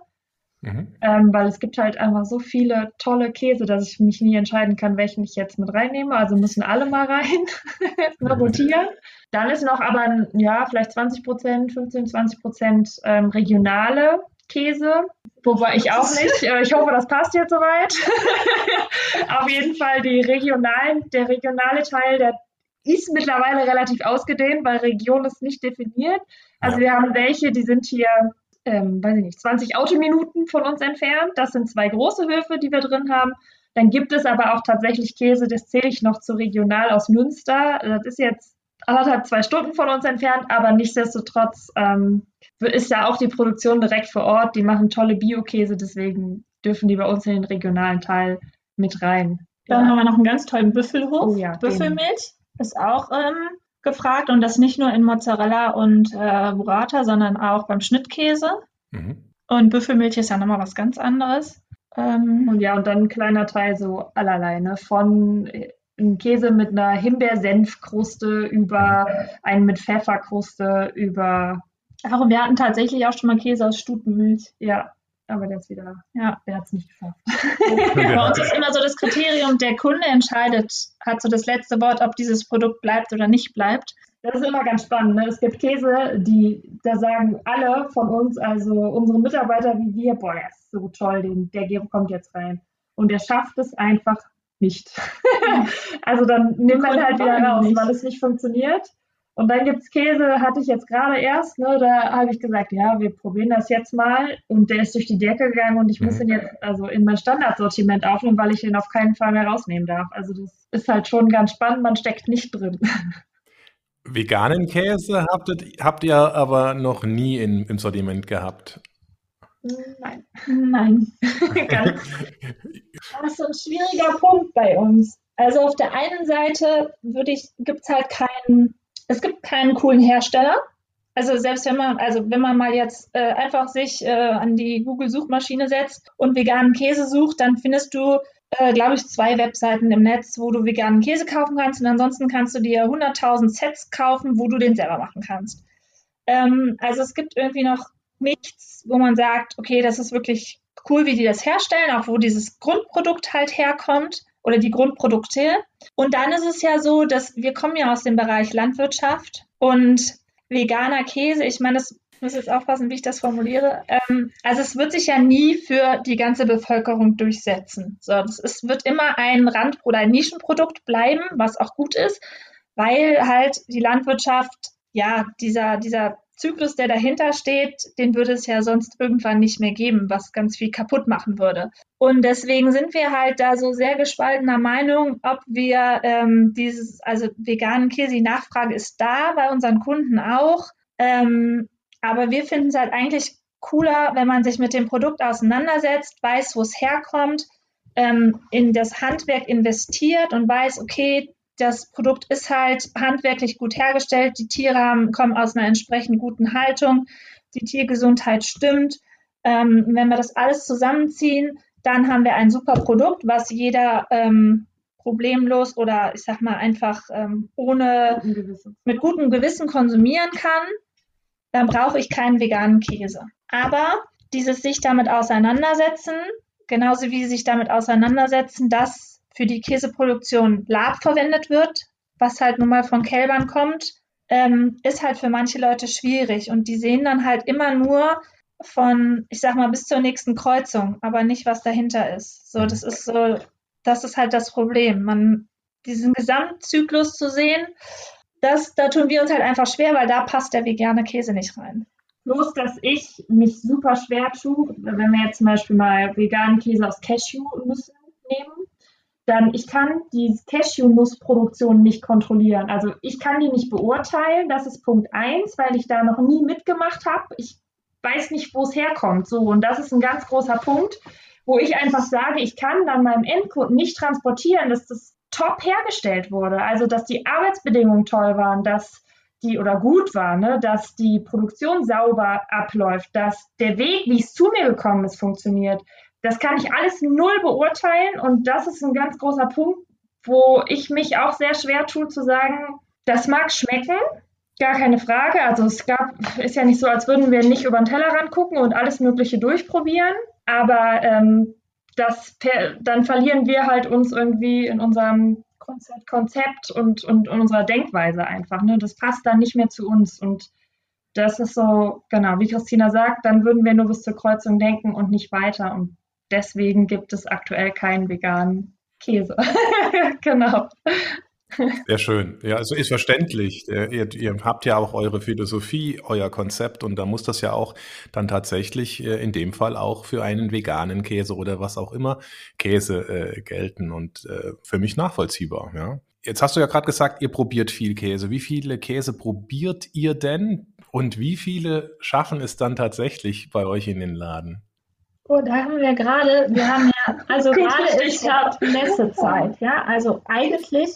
Speaker 4: Mhm. Ähm, weil es gibt halt einfach so viele tolle Käse, dass ich mich nie entscheiden kann, welchen ich jetzt mit reinnehme. Also müssen alle mal rein, rotieren. Dann ist noch aber, ja, vielleicht 20 Prozent, 15, 20 Prozent ähm, regionale Milchkäse, wobei ich auch nicht. Äh, ich hoffe, das passt jetzt soweit. Auf jeden Fall die regionalen, der regionale Teil, der ist mittlerweile relativ ausgedehnt, weil Region ist nicht definiert. Also wir haben welche, die sind hier, ähm, weiß ich nicht, 20 Autominuten von uns entfernt. Das sind zwei große Höfe, die wir drin haben. Dann gibt es aber auch tatsächlich Käse, das zähle ich noch zu regional aus Münster. Das ist jetzt anderthalb, zwei Stunden von uns entfernt, aber nichtsdestotrotz ähm, ist ja auch die Produktion direkt vor Ort. Die machen tolle Bio-Käse, deswegen dürfen die bei uns in den regionalen Teil mit rein.
Speaker 2: Dann ja. haben wir noch einen ganz tollen Büffelhof. Oh ja, Büffelmilch ist auch ähm, gefragt und das nicht nur in Mozzarella und äh, Burrata, sondern auch beim Schnittkäse. Mhm. Und Büffelmilch ist ja nochmal was ganz anderes.
Speaker 4: Ähm, und ja, und dann ein kleiner Teil so allerlei, ne? Von äh, ein Käse mit einer Himbeersenfkruste über einen mit Pfefferkruste über.
Speaker 2: Ach, und wir hatten tatsächlich auch schon mal Käse aus Stutenmilch.
Speaker 4: Ja, aber der ist wieder,
Speaker 2: ja, der hat es nicht geschafft. Bei uns ist immer so das Kriterium, der Kunde entscheidet, hat so das letzte Wort, ob dieses Produkt bleibt oder nicht bleibt.
Speaker 4: Das ist immer ganz spannend. Ne? Es gibt Käse, die, da sagen alle von uns, also unsere Mitarbeiter wie wir, boah, der ist so toll, den, der kommt jetzt rein. Und der schafft es einfach nicht. also dann nimmt man halt wieder raus, weil es nicht funktioniert. Und dann gibt es Käse, hatte ich jetzt gerade erst, ne, da habe ich gesagt, ja, wir probieren das jetzt mal. Und der ist durch die Decke gegangen und ich muss ihn jetzt also in mein Standardsortiment aufnehmen, weil ich ihn auf keinen Fall mehr rausnehmen darf. Also das ist halt schon ganz spannend, man steckt nicht drin.
Speaker 3: Veganen Käse habt, habt ihr aber noch nie in, im Sortiment gehabt.
Speaker 2: Nein. Nein. das ist ein schwieriger Punkt bei uns. Also auf der einen Seite würde ich, gibt es halt keinen, es gibt keinen coolen Hersteller. Also selbst wenn man, also wenn man mal jetzt äh, einfach sich äh, an die Google-Suchmaschine setzt und veganen Käse sucht, dann findest du, äh, glaube ich, zwei Webseiten im Netz, wo du veganen Käse kaufen kannst. Und ansonsten kannst du dir 100.000 Sets kaufen, wo du den selber machen kannst. Ähm, also es gibt irgendwie noch nichts, wo man sagt, okay, das ist wirklich cool, wie die das herstellen, auch wo dieses Grundprodukt halt herkommt oder die Grundprodukte. Und dann ist es ja so, dass wir kommen ja aus dem Bereich Landwirtschaft und veganer Käse, ich meine, das muss jetzt aufpassen, wie ich das formuliere. Ähm, also es wird sich ja nie für die ganze Bevölkerung durchsetzen. So, das ist, wird immer ein Rand- oder ein Nischenprodukt bleiben, was auch gut ist, weil halt die Landwirtschaft, ja, dieser, dieser Zyklus, der dahinter steht, den würde es ja sonst irgendwann nicht mehr geben, was ganz viel kaputt machen würde. Und deswegen sind wir halt da so sehr gespaltener Meinung, ob wir ähm, dieses, also veganen Käse, die Nachfrage ist da bei unseren Kunden auch. Ähm, aber wir finden es halt eigentlich cooler, wenn man sich mit dem Produkt auseinandersetzt, weiß, wo es herkommt, ähm, in das Handwerk investiert und weiß, okay, das Produkt ist halt handwerklich gut hergestellt, die Tiere haben, kommen aus einer entsprechend guten Haltung, die Tiergesundheit stimmt. Ähm, wenn wir das alles zusammenziehen, dann haben wir ein super Produkt, was jeder ähm, problemlos oder ich sag mal einfach ähm, ohne mit gutem Gewissen konsumieren kann. Dann brauche ich keinen veganen Käse. Aber dieses sich damit auseinandersetzen, genauso wie sich damit auseinandersetzen, dass für die Käseproduktion Lab verwendet wird, was halt nun mal von Kälbern kommt, ähm, ist halt für manche Leute schwierig. Und die sehen dann halt immer nur von, ich sag mal, bis zur nächsten Kreuzung, aber nicht, was dahinter ist. So, das ist so, das ist halt das Problem. Man, diesen Gesamtzyklus zu sehen, das, da tun wir uns halt einfach schwer, weil da passt der vegane Käse nicht rein.
Speaker 4: Bloß, dass ich mich super schwer tue, wenn wir jetzt zum Beispiel mal veganen Käse aus Cashew-Nüssen nehmen, dann ich kann die Cashew-Nussproduktion nicht kontrollieren. Also ich kann die nicht beurteilen. Das ist Punkt eins, weil ich da noch nie mitgemacht habe. Ich weiß nicht, wo es herkommt. So, und das ist ein ganz großer Punkt, wo ich einfach sage, ich kann dann meinem Endkunden nicht transportieren, dass das top hergestellt wurde. Also, dass die Arbeitsbedingungen toll waren, dass die oder gut war, ne, dass die Produktion sauber abläuft, dass der Weg, wie es zu mir gekommen ist, funktioniert. Das kann ich alles null beurteilen und das ist ein ganz großer Punkt, wo ich mich auch sehr schwer tue zu sagen, das mag schmecken, gar keine Frage. Also es gab, ist ja nicht so, als würden wir nicht über den Tellerrand gucken und alles Mögliche durchprobieren, aber ähm, das, dann verlieren wir halt uns irgendwie in unserem Konzept, Konzept und, und, und unserer Denkweise einfach. Ne? Das passt dann nicht mehr zu uns und das ist so, genau, wie Christina sagt, dann würden wir nur bis zur Kreuzung denken und nicht weiter. Und deswegen gibt es aktuell keinen veganen Käse. genau.
Speaker 3: Sehr schön. Ja, also ist verständlich. Ihr, ihr, habt ja auch eure Philosophie, euer Konzept und da muss das ja auch dann tatsächlich äh, in dem Fall auch für einen veganen Käse oder was auch immer Käse äh, gelten und äh, für mich nachvollziehbar. Ja. Jetzt hast du ja gerade gesagt, ihr probiert viel Käse. Wie viele Käse probiert ihr denn und wie viele schaffen es dann tatsächlich bei euch in den Laden?
Speaker 2: Oh, da haben wir gerade, wir haben ja, also gerade ist ja Messezeit, ja. Also eigentlich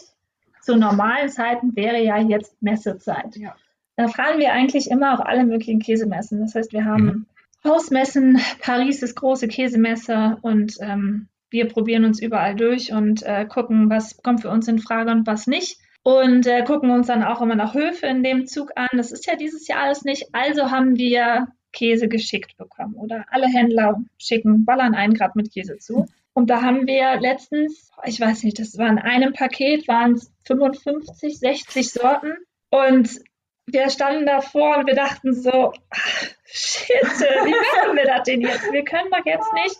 Speaker 2: zu normalen Zeiten wäre ja jetzt Messezeit. Ja. Da fahren wir eigentlich immer auf alle möglichen Käsemessen. Das heißt, wir haben mhm. Hausmessen, Paris ist große Käsemesse und ähm, wir probieren uns überall durch und äh, gucken, was kommt für uns in Frage und was nicht. Und äh, gucken uns dann auch immer nach Höfe in dem Zug an. Das ist ja dieses Jahr alles nicht. Also haben wir Käse geschickt bekommen oder alle Händler schicken, ballern einen Grad mit Käse zu. Und da haben wir letztens, ich weiß nicht, das war in einem Paket, waren es 55, 60 Sorten. Und wir standen davor und wir dachten so, shit, wie machen wir das denn jetzt? Wir können doch jetzt nicht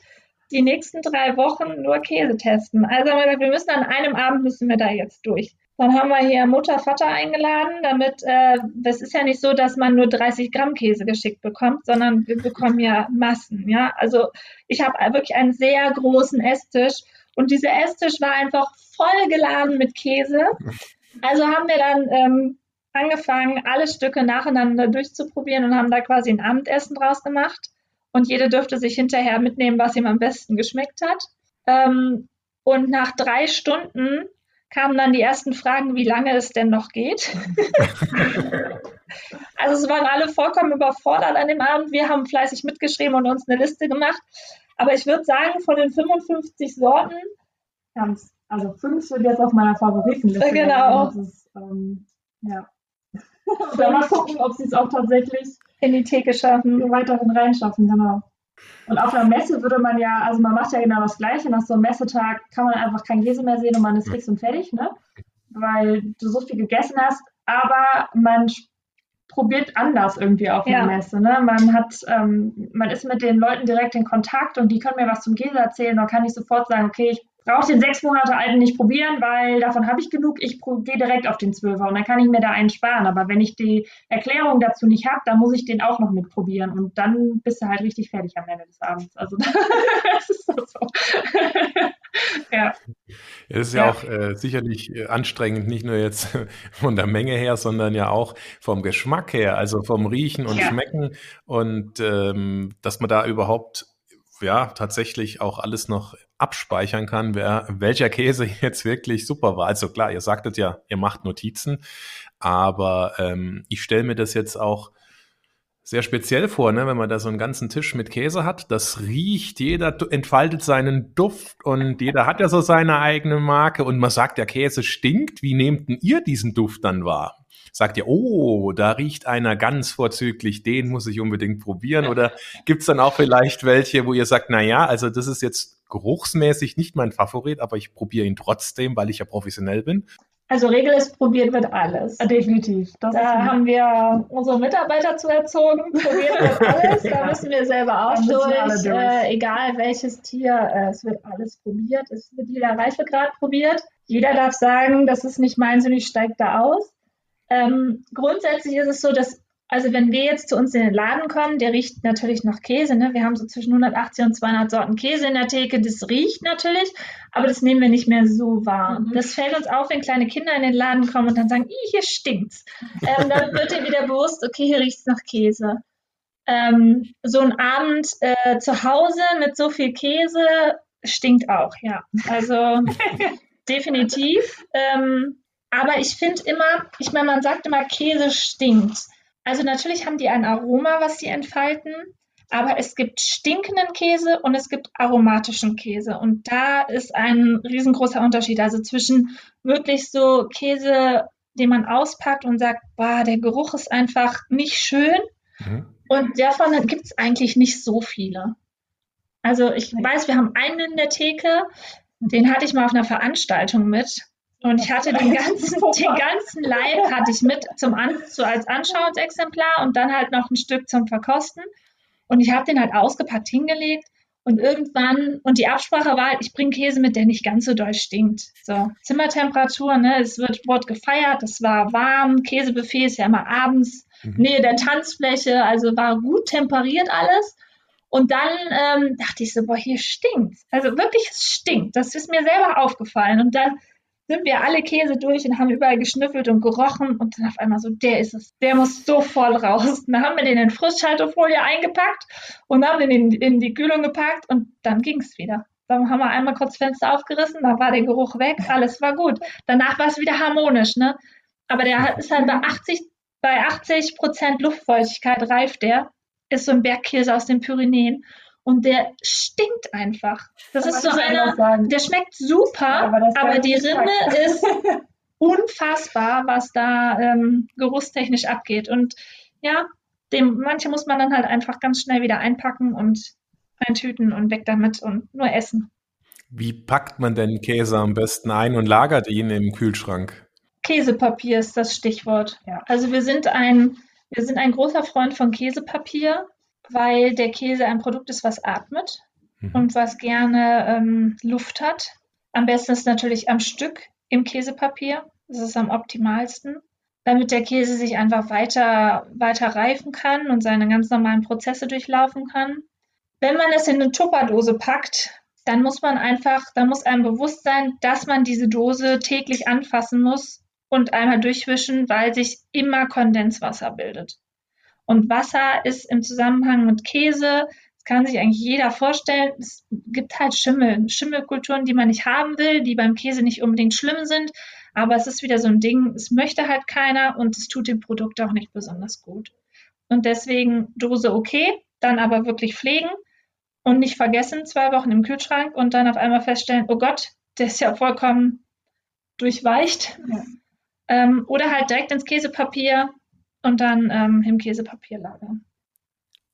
Speaker 2: die nächsten drei Wochen nur Käse testen. Also haben wir gesagt, wir müssen an einem Abend müssen wir da jetzt durch. Dann haben wir hier Mutter, Vater eingeladen, damit, äh, es ist ja nicht so, dass man nur 30 Gramm Käse geschickt bekommt, sondern wir bekommen ja Massen, ja. Also ich habe wirklich einen sehr großen Esstisch und dieser Esstisch war einfach voll geladen mit Käse. Also haben wir dann ähm, angefangen, alle Stücke nacheinander durchzuprobieren und haben da quasi ein Abendessen draus gemacht. Und jede dürfte sich hinterher mitnehmen, was ihm am besten geschmeckt hat. Ähm, und nach drei Stunden kamen dann die ersten Fragen, wie lange es denn noch geht. also es waren alle vollkommen überfordert an dem Abend. Wir haben fleißig mitgeschrieben und uns eine Liste gemacht. Aber ich würde sagen, von den 55 Sorten, also fünf sind jetzt auf meiner Favoritenliste.
Speaker 4: Genau. Ist, ähm, ja. Mal gucken, ob sie es auch tatsächlich in die Theke schaffen, weiterhin reinschaffen, genau. Und auf einer Messe würde man ja, also man macht ja genau das Gleiche. Nach so einem Messetag kann man einfach kein Käse mehr sehen und man ist fix und fertig, ne? Weil du so viel gegessen hast. Aber man probiert anders irgendwie auf einer ja. Messe. Ne? Man hat, ähm, man ist mit den Leuten direkt in Kontakt und die können mir was zum Käse erzählen. Dann kann ich sofort sagen, okay, ich brauche den sechs Monate alten nicht probieren, weil davon habe ich genug. Ich gehe direkt auf den Zwölfer und dann kann ich mir da einen sparen. Aber wenn ich die Erklärung dazu nicht habe, dann muss ich den auch noch mitprobieren und dann bist du halt richtig fertig am Ende des Abends. Also das ist so.
Speaker 3: ja. Es ist ja, ja auch äh, sicherlich äh, anstrengend, nicht nur jetzt von der Menge her, sondern ja auch vom Geschmack her, also vom Riechen und ja. Schmecken und ähm, dass man da überhaupt ja tatsächlich auch alles noch abspeichern kann, wer, welcher Käse jetzt wirklich super war. Also klar, ihr sagtet ja, ihr macht Notizen, aber ähm, ich stelle mir das jetzt auch sehr speziell vor, ne? wenn man da so einen ganzen Tisch mit Käse hat. Das riecht, jeder entfaltet seinen Duft und jeder hat ja so seine eigene Marke und man sagt, der Käse stinkt. Wie nehmt denn ihr diesen Duft dann wahr? Sagt ihr, oh, da riecht einer ganz vorzüglich, den muss ich unbedingt probieren? Oder gibt's dann auch vielleicht welche, wo ihr sagt, na ja, also das ist jetzt geruchsmäßig nicht mein Favorit, aber ich probiere ihn trotzdem, weil ich ja professionell bin?
Speaker 2: Also Regel ist, probiert wird alles.
Speaker 4: Ja, definitiv.
Speaker 2: Das da haben wir unsere Mitarbeiter zu erzogen. Probiert wird alles. Da müssen wir selber auch durch. Äh, egal welches Tier, äh, es wird alles probiert. Es wird jeder Reifegrad probiert. Jeder darf sagen, das ist nicht meins und ich steige da aus. Ähm, grundsätzlich ist es so, dass also wenn wir jetzt zu uns in den Laden kommen, der riecht natürlich nach Käse. Ne? Wir haben so zwischen 180 und 200 Sorten Käse in der Theke. Das riecht natürlich, aber das nehmen wir nicht mehr so wahr. Mhm. Das fällt uns auf, wenn kleine Kinder in den Laden kommen und dann sagen, hier stinkt's. Ähm, dann wird dir wieder bewusst, okay, hier riecht's nach Käse. Ähm, so ein Abend äh, zu Hause mit so viel Käse stinkt auch, ja. Also definitiv. Ähm, aber ich finde immer, ich meine, man sagt immer, Käse stinkt. Also natürlich haben die ein Aroma, was sie entfalten, aber es gibt stinkenden Käse und es gibt aromatischen Käse. Und da ist ein riesengroßer Unterschied. Also zwischen wirklich so Käse, den man auspackt und sagt, boah, der Geruch ist einfach nicht schön. Mhm. Und davon gibt es eigentlich nicht so viele. Also ich weiß, wir haben einen in der Theke, den hatte ich mal auf einer Veranstaltung mit. Und ich hatte den ganzen, den ganzen Leib hatte ich mit zum An so als Anschauungsexemplar und dann halt noch ein Stück zum Verkosten. Und ich habe den halt ausgepackt hingelegt und irgendwann, und die Absprache war halt, ich bringe Käse mit, der nicht ganz so doll stinkt. So, Zimmertemperatur, ne, es wird, wird gefeiert, es war warm, Käsebuffet ist ja immer abends, mhm. Nähe der Tanzfläche, also war gut temperiert alles. Und dann ähm, dachte ich so, boah, hier stinkt. Also wirklich, es stinkt. Das ist mir selber aufgefallen. Und dann sind wir alle Käse durch und haben überall geschnüffelt und gerochen und dann auf einmal so, der ist es, der muss so voll raus. Dann haben wir den in Frischhaltefolie eingepackt und haben den in, in die Kühlung gepackt und dann ging es wieder. Dann haben wir einmal kurz Fenster aufgerissen, dann war der Geruch weg, alles war gut. Danach war es wieder harmonisch, ne? Aber der ist halt bei 80, bei 80 Prozent Luftfeuchtigkeit reift der, ist so ein Bergkäse aus den Pyrenäen und der stinkt einfach. Das aber ist so einer, der schmeckt super, ja, aber, aber die Rinde ist unfassbar, was da ähm, geruchstechnisch abgeht. Und ja, dem, manche muss man dann halt einfach ganz schnell wieder einpacken und eintüten und weg damit und nur essen.
Speaker 3: Wie packt man denn Käse am besten ein und lagert ihn im Kühlschrank?
Speaker 2: Käsepapier ist das Stichwort. Ja. Also wir sind ein, wir sind ein großer Freund von Käsepapier weil der Käse ein Produkt ist, was atmet mhm. und was gerne ähm, Luft hat. Am besten ist natürlich am Stück im Käsepapier. Das ist am optimalsten, damit der Käse sich einfach weiter, weiter reifen kann und seine ganz normalen Prozesse durchlaufen kann. Wenn man es in eine Tupperdose packt, dann muss man einfach, dann muss einem bewusst sein, dass man diese Dose täglich anfassen muss und einmal durchwischen, weil sich immer Kondenswasser bildet. Und Wasser ist im Zusammenhang mit Käse, das kann sich eigentlich jeder vorstellen, es gibt halt Schimmel, Schimmelkulturen, die man nicht haben will, die beim Käse nicht unbedingt schlimm sind, aber es ist wieder so ein Ding, es möchte halt keiner und es tut dem Produkt auch nicht besonders gut. Und deswegen Dose okay, dann aber wirklich pflegen und nicht vergessen, zwei Wochen im Kühlschrank und dann auf einmal feststellen, oh Gott, der ist ja vollkommen durchweicht. Ja. Ähm, oder halt direkt ins Käsepapier und dann ähm, im Käsepapier lagern.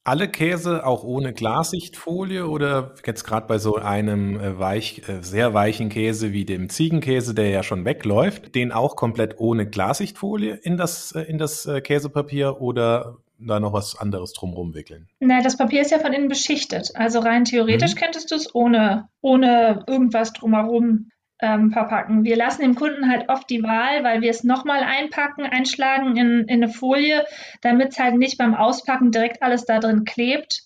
Speaker 3: Alle Käse auch ohne Glassichtfolie oder jetzt gerade bei so einem äh, weich, äh, sehr weichen Käse wie dem Ziegenkäse, der ja schon wegläuft, den auch komplett ohne Glassichtfolie in das, äh, in das Käsepapier oder da noch was anderes drumherum wickeln?
Speaker 2: Na, das Papier ist ja von innen beschichtet. Also rein theoretisch mhm. könntest du es ohne, ohne irgendwas drumherum ähm, verpacken. Wir lassen dem Kunden halt oft die Wahl, weil wir es nochmal einpacken, einschlagen in, in eine Folie, damit es halt nicht beim Auspacken direkt alles da drin klebt.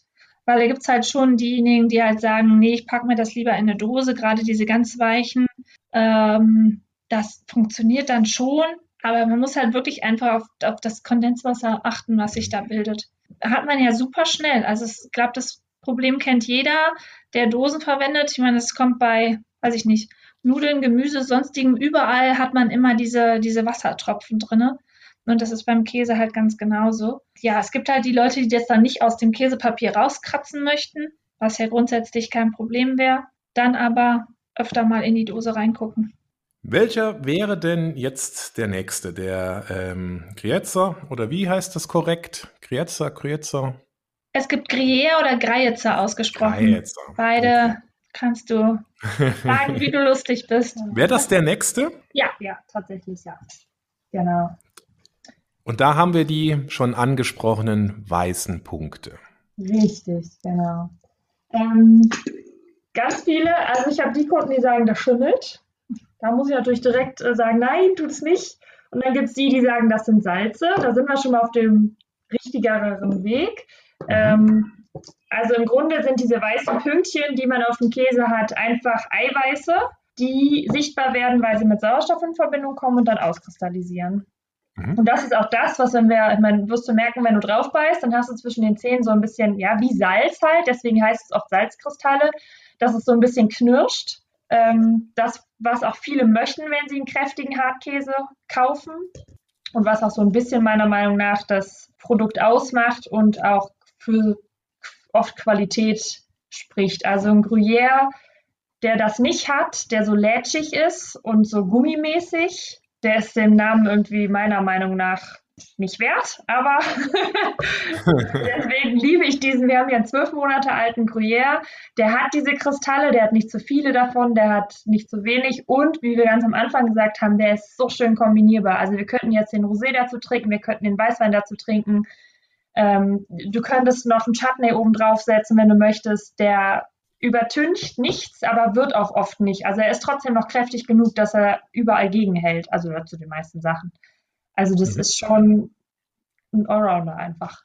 Speaker 2: Weil da gibt es halt schon diejenigen, die halt sagen, nee, ich packe mir das lieber in eine Dose, gerade diese ganz weichen. Ähm, das funktioniert dann schon, aber man muss halt wirklich einfach auf, auf das Kondenswasser achten, was sich da bildet. Hat man ja super schnell. Also ich glaube, das Problem kennt jeder, der Dosen verwendet. Ich meine, es kommt bei, weiß ich nicht, Nudeln, Gemüse, sonstigem, überall hat man immer diese, diese Wassertropfen drinne. Und das ist beim Käse halt ganz genauso. Ja, es gibt halt die Leute, die das dann nicht aus dem Käsepapier rauskratzen möchten, was ja grundsätzlich kein Problem wäre. Dann aber öfter mal in die Dose reingucken.
Speaker 3: Welcher wäre denn jetzt der nächste? Der ähm, Grietzer oder wie heißt das korrekt? Grietzer, Grietzer?
Speaker 2: Es gibt Gruyère oder Greizer ausgesprochen. Greizer. Beide okay kannst du sagen, wie du lustig bist.
Speaker 3: Wäre das der nächste?
Speaker 2: Ja, ja, tatsächlich ja. Genau.
Speaker 3: Und da haben wir die schon angesprochenen weißen Punkte.
Speaker 4: Richtig, genau. Ähm, ganz viele, also ich habe die Kunden, die sagen, das schimmelt. Da muss ich natürlich direkt äh, sagen, nein, tut es nicht. Und dann gibt es die, die sagen, das sind Salze. Da sind wir schon mal auf dem richtigeren Weg. Mhm. Ähm, also im Grunde sind diese weißen Pünktchen, die man auf dem Käse hat, einfach Eiweiße, die sichtbar werden, weil sie mit Sauerstoff in Verbindung kommen und dann auskristallisieren. Mhm. Und das ist auch das, was wenn wir, ich meine, wirst du merken, wenn du drauf beißt, dann hast du zwischen den Zähnen so ein bisschen, ja, wie Salz halt, deswegen heißt es oft Salzkristalle, dass es so ein bisschen knirscht. Ähm, das, was auch viele möchten, wenn sie einen kräftigen Hartkäse kaufen und was auch so ein bisschen meiner Meinung nach das Produkt ausmacht und auch für oft Qualität spricht. Also ein Gruyère, der das nicht hat, der so lätschig ist und so gummimäßig, der ist dem Namen irgendwie meiner Meinung nach nicht wert, aber deswegen liebe ich diesen. Wir haben ja einen zwölf Monate alten Gruyère. Der hat diese Kristalle, der hat nicht zu viele davon, der hat nicht zu wenig und wie wir ganz am Anfang gesagt haben, der ist so schön kombinierbar. Also wir könnten jetzt den Rosé dazu trinken, wir könnten den Weißwein dazu trinken. Ähm, du könntest noch einen Chutney oben draufsetzen, wenn du möchtest. Der übertüncht nichts, aber wird auch oft nicht. Also er ist trotzdem noch kräftig genug, dass er überall gegenhält, also zu den meisten Sachen. Also das mhm. ist schon ein Allrounder einfach.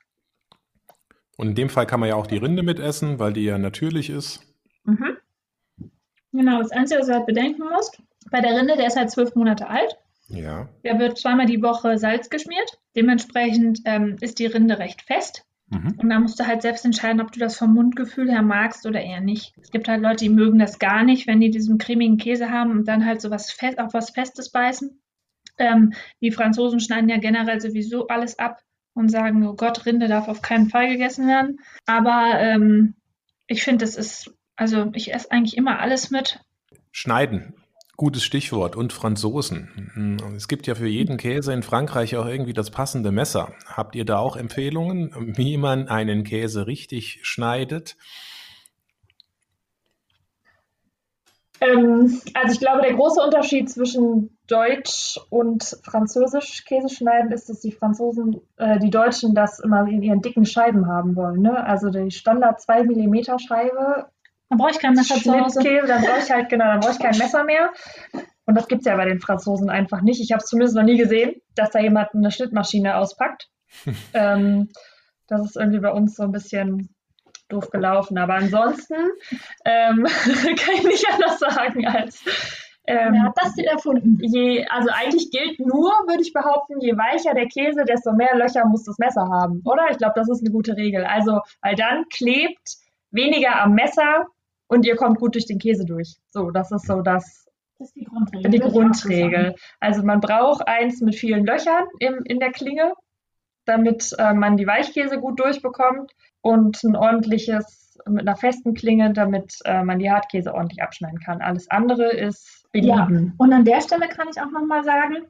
Speaker 3: Und in dem Fall kann man ja auch die Rinde mitessen, weil die ja natürlich ist.
Speaker 2: Mhm. Genau, das Einzige, was du halt bedenken musst, bei der Rinde, der ist halt zwölf Monate alt.
Speaker 3: Ja.
Speaker 2: Der wird zweimal die Woche Salz geschmiert. Dementsprechend ähm, ist die Rinde recht fest. Mhm. Und da musst du halt selbst entscheiden, ob du das vom Mundgefühl her magst oder eher nicht. Es gibt halt Leute, die mögen das gar nicht, wenn die diesen cremigen Käse haben und dann halt so was fest, auf was Festes beißen. Ähm, die Franzosen schneiden ja generell sowieso alles ab und sagen, oh Gott, Rinde darf auf keinen Fall gegessen werden. Aber ähm, ich finde, es ist, also ich esse eigentlich immer alles mit.
Speaker 3: Schneiden. Gutes Stichwort. Und Franzosen. Hm, es gibt ja für jeden Käse in Frankreich auch irgendwie das passende Messer. Habt ihr da auch Empfehlungen, wie man einen Käse richtig schneidet?
Speaker 4: Ähm, also ich glaube, der große Unterschied zwischen Deutsch und Französisch Käse schneiden ist, dass die Franzosen, äh, die Deutschen das immer in ihren dicken Scheiben haben wollen. Ne? Also die Standard 2 mm Scheibe.
Speaker 2: Dann brauche ich kein Messer zu Hause.
Speaker 4: Dann brauche ich halt, genau, dann brauche ich kein Messer mehr. Und das gibt es ja bei den Franzosen einfach nicht. Ich habe es zumindest noch nie gesehen, dass da jemand eine Schnittmaschine auspackt. ähm, das ist irgendwie bei uns so ein bisschen doof gelaufen. Aber ansonsten ähm, kann ich nicht anders sagen als.
Speaker 2: Ähm, Wer hat das denn erfunden?
Speaker 4: Je, also eigentlich gilt nur, würde ich behaupten, je weicher der Käse, desto mehr Löcher muss das Messer haben, oder? Ich glaube, das ist eine gute Regel. Also, weil dann klebt weniger am Messer und ihr kommt gut durch den Käse durch. So, das ist so das.
Speaker 2: Das ist die Grundregel.
Speaker 4: Die Grundregel. Also man braucht eins mit vielen Löchern im, in der Klinge, damit äh, man die Weichkäse gut durchbekommt und ein ordentliches mit einer festen Klinge, damit äh, man die Hartkäse ordentlich abschneiden kann. Alles andere ist
Speaker 2: belieben. Ja, und an der Stelle kann ich auch nochmal sagen,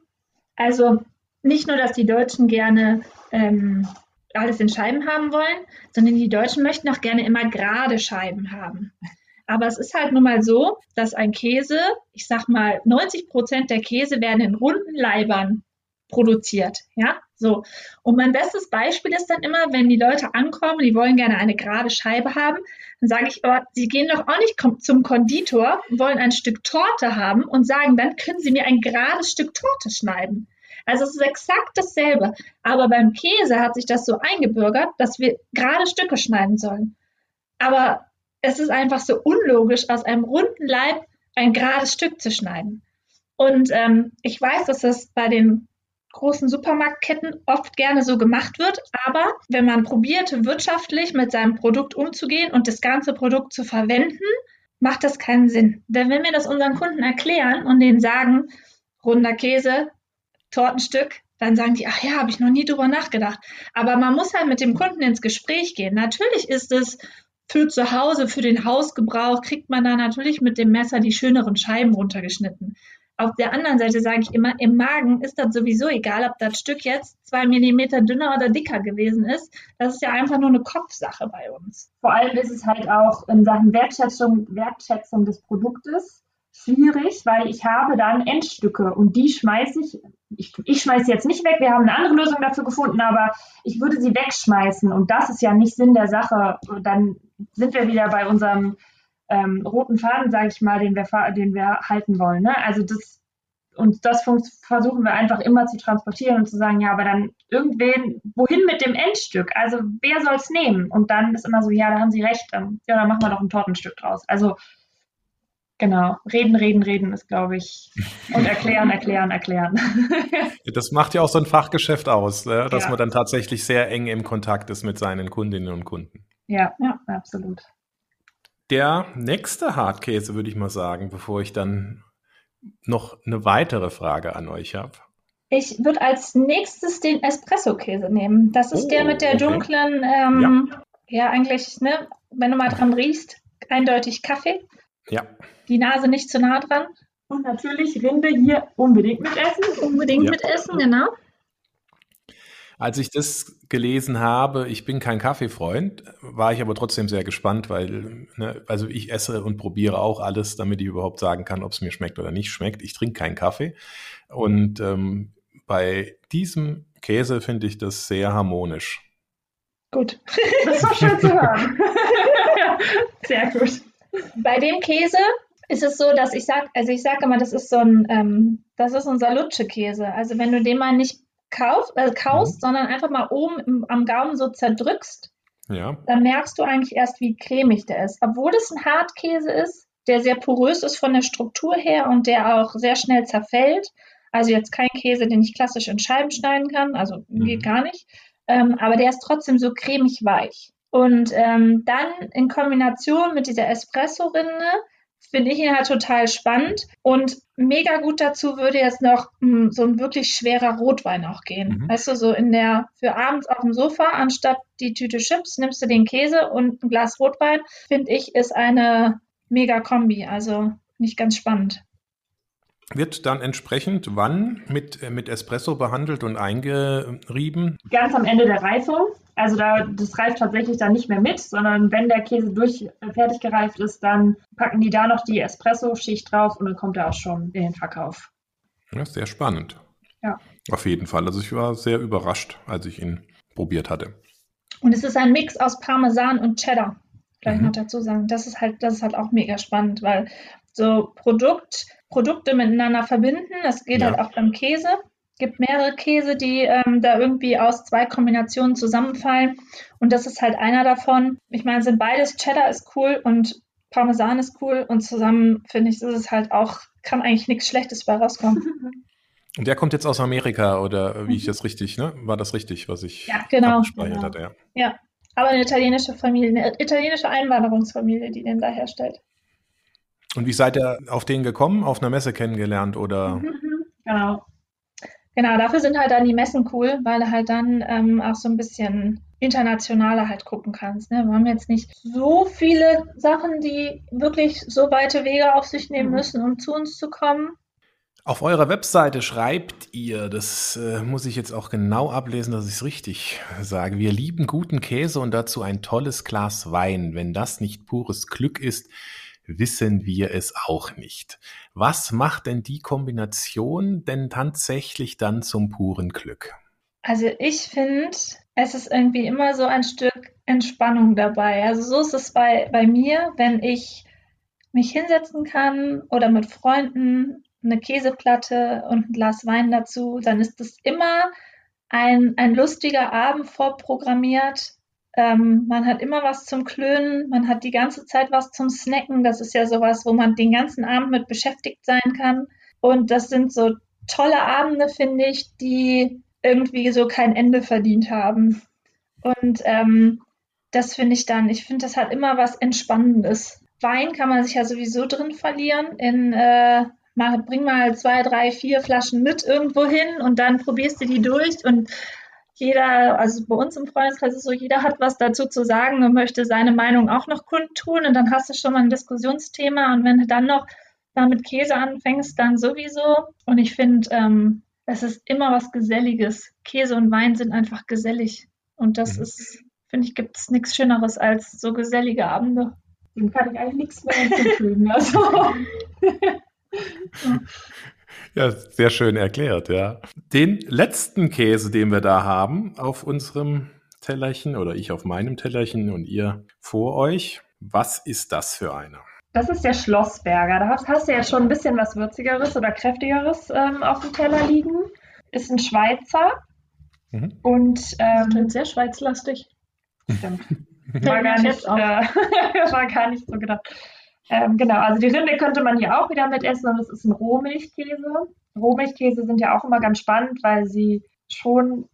Speaker 2: also nicht nur, dass die Deutschen gerne ähm, alles in Scheiben haben wollen, sondern die Deutschen möchten auch gerne immer gerade Scheiben haben. Aber es ist halt nun mal so, dass ein Käse, ich sag mal, 90 Prozent der Käse werden in runden Leibern produziert. Ja, so. Und mein bestes Beispiel ist dann immer, wenn die Leute ankommen, die wollen gerne eine gerade Scheibe haben, dann sage ich, aber sie gehen doch auch nicht zum Konditor, wollen ein Stück Torte haben und sagen, dann können sie mir ein gerades Stück Torte schneiden. Also es ist exakt dasselbe. Aber beim Käse hat sich das so eingebürgert, dass wir gerade Stücke schneiden sollen. Aber es ist einfach so unlogisch, aus einem runden Leib ein gerades Stück zu schneiden. Und ähm, ich weiß, dass das bei den großen Supermarktketten oft gerne so gemacht wird. Aber wenn man probiert, wirtschaftlich mit seinem Produkt umzugehen und das ganze Produkt zu verwenden, macht das keinen Sinn. Denn wenn wir das unseren Kunden erklären und denen sagen, runder Käse, Tortenstück, dann sagen die, ach ja, habe ich noch nie drüber nachgedacht. Aber man muss halt mit dem Kunden ins Gespräch gehen. Natürlich ist es für zu Hause, für den Hausgebrauch, kriegt man da natürlich mit dem Messer die schöneren Scheiben runtergeschnitten. Auf der anderen Seite sage ich immer, im Magen ist das sowieso egal, ob das Stück jetzt zwei Millimeter dünner oder dicker gewesen ist. Das ist ja einfach nur eine Kopfsache bei uns.
Speaker 4: Vor allem ist es halt auch in Sachen Wertschätzung, Wertschätzung des Produktes schwierig, weil ich habe dann Endstücke und die schmeiße ich, ich, ich schmeiße jetzt nicht weg, wir haben eine andere Lösung dafür gefunden, aber ich würde sie wegschmeißen und das ist ja nicht Sinn der Sache. Dann sind wir wieder bei unserem ähm, roten Faden, sage ich mal, den wir, den wir halten wollen. Ne? Also das und das versuchen wir einfach immer zu transportieren und zu sagen, ja, aber dann irgendwen, wohin mit dem Endstück? Also wer soll es nehmen? Und dann ist immer so, ja, da haben Sie recht, ähm, ja, dann machen wir doch ein Tortenstück draus. Also genau, reden, reden, reden ist, glaube ich, und erklären, erklären, erklären.
Speaker 3: das macht ja auch so ein Fachgeschäft aus, ne? dass ja. man dann tatsächlich sehr eng im Kontakt ist mit seinen Kundinnen und Kunden.
Speaker 4: Ja, ja, absolut.
Speaker 3: Der nächste Hartkäse, würde ich mal sagen, bevor ich dann noch eine weitere Frage an euch habe.
Speaker 2: Ich würde als nächstes den Espresso-Käse nehmen. Das ist oh, der mit der okay. dunklen, ähm, ja. ja. eigentlich, ne, wenn du mal dran riechst, eindeutig Kaffee.
Speaker 3: Ja.
Speaker 2: Die Nase nicht zu nah dran.
Speaker 4: Und natürlich Rinde hier unbedingt mit essen.
Speaker 2: Unbedingt ja. mit essen, genau.
Speaker 3: Als ich das gelesen habe, ich bin kein Kaffeefreund, war ich aber trotzdem sehr gespannt, weil, ne, also ich esse und probiere auch alles, damit ich überhaupt sagen kann, ob es mir schmeckt oder nicht schmeckt. Ich trinke keinen Kaffee. Und ähm, bei diesem Käse finde ich das sehr harmonisch.
Speaker 2: Gut.
Speaker 4: Das war schön zu hören. sehr gut.
Speaker 2: Bei dem Käse ist es so, dass ich sage, also ich sage immer, das ist so ein, ähm, das ist unser Lutsche-Käse. Also wenn du den mal nicht kauf, äh, kaust, mhm. sondern einfach mal oben im, am Gaumen so zerdrückst,
Speaker 3: ja.
Speaker 2: dann merkst du eigentlich erst, wie cremig der ist. Obwohl es ein Hartkäse ist, der sehr porös ist von der Struktur her und der auch sehr schnell zerfällt. Also jetzt kein Käse, den ich klassisch in Scheiben schneiden kann, also mhm. geht gar nicht. Ähm, aber der ist trotzdem so cremig weich. Und ähm, dann in Kombination mit dieser Espresso-Rinde finde ich ihn halt total spannend. Und mega gut dazu würde jetzt noch mh, hm, so ein wirklich schwerer Rotwein auch gehen. Mhm. Weißt du, so in der, für abends auf dem Sofa, anstatt die Tüte Chips, nimmst du den Käse und ein Glas Rotwein. Finde ich, ist eine mega Kombi. Also nicht ganz spannend
Speaker 3: wird dann entsprechend wann mit, äh, mit Espresso behandelt und eingerieben?
Speaker 4: Ganz am Ende der Reifung. Also da, das reift tatsächlich dann nicht mehr mit, sondern wenn der Käse durch äh, fertig gereift ist, dann packen die da noch die Espresso-Schicht drauf und dann kommt er auch schon in den Verkauf.
Speaker 3: Ja, sehr spannend.
Speaker 4: Ja.
Speaker 3: Auf jeden Fall. Also ich war sehr überrascht, als ich ihn probiert hatte.
Speaker 2: Und es ist ein Mix aus Parmesan und Cheddar. Vielleicht mhm. noch dazu sagen. Das ist halt, das ist halt auch mega spannend, weil so Produkt Produkte miteinander verbinden. Das geht ja. halt auch beim Käse. Es gibt mehrere Käse, die ähm, da irgendwie aus zwei Kombinationen zusammenfallen. Und das ist halt einer davon. Ich meine, sind beides Cheddar ist cool und Parmesan ist cool. Und zusammen finde ich, ist es halt auch, kann eigentlich nichts Schlechtes bei rauskommen.
Speaker 3: Und der kommt jetzt aus Amerika oder wie ich mhm. das richtig, ne? War das richtig, was ich
Speaker 2: ja, genau,
Speaker 3: genau. hatte? Ja.
Speaker 2: ja, aber eine italienische Familie, eine italienische Einwanderungsfamilie, die den da herstellt.
Speaker 3: Und wie seid ihr auf den gekommen? Auf einer Messe kennengelernt oder?
Speaker 2: Mhm, genau. Genau, dafür sind halt dann die Messen cool, weil du halt dann ähm, auch so ein bisschen internationaler halt gucken kannst. Ne? Wir haben jetzt nicht so viele Sachen, die wirklich so weite Wege auf sich nehmen mhm. müssen, um zu uns zu kommen.
Speaker 3: Auf eurer Webseite schreibt ihr, das äh, muss ich jetzt auch genau ablesen, dass ich es richtig sage. Wir lieben guten Käse und dazu ein tolles Glas Wein. Wenn das nicht pures Glück ist, wissen wir es auch nicht. Was macht denn die Kombination denn tatsächlich dann zum puren Glück?
Speaker 2: Also ich finde, es ist irgendwie immer so ein Stück Entspannung dabei. Also so ist es bei, bei mir, wenn ich mich hinsetzen kann oder mit Freunden eine Käseplatte und ein Glas Wein dazu, dann ist es immer ein, ein lustiger Abend vorprogrammiert, ähm, man hat immer was zum Klönen, man hat die ganze Zeit was zum Snacken. Das ist ja sowas, wo man den ganzen Abend mit beschäftigt sein kann. Und das sind so tolle Abende, finde ich, die irgendwie so kein Ende verdient haben. Und ähm, das finde ich dann, ich finde, das hat immer was Entspannendes. Wein kann man sich ja sowieso drin verlieren. In, äh, mal, bring mal zwei, drei, vier Flaschen mit irgendwo hin und dann probierst du die durch und jeder, also bei uns im Freundeskreis ist so, jeder hat was dazu zu sagen und möchte seine Meinung auch noch kundtun und dann hast du schon mal ein Diskussionsthema und wenn du dann noch da mit Käse anfängst, dann sowieso. Und ich finde, ähm, es ist immer was Geselliges. Käse und Wein sind einfach gesellig. Und das mhm. ist, finde ich, gibt es nichts Schöneres als so gesellige Abende.
Speaker 4: Dem kann ich eigentlich nichts mehr hinzufügen. Also.
Speaker 3: Ja, sehr schön erklärt, ja. Den letzten Käse, den wir da haben auf unserem Tellerchen oder ich auf meinem Tellerchen und ihr vor euch, was ist das für einer?
Speaker 4: Das ist der Schlossberger. Da hast, hast, du ja schon ein bisschen was Würzigeres oder Kräftigeres ähm, auf dem Teller liegen. Ist ein Schweizer. Mhm. Und ähm,
Speaker 2: sehr schweizlastig.
Speaker 4: Stimmt. War gar, nicht, äh, war gar nicht so gedacht. Ähm, genau, also die Rinde könnte man hier auch wieder mit essen und es ist ein Rohmilchkäse. Rohmilchkäse sind ja auch immer ganz spannend, weil sie schon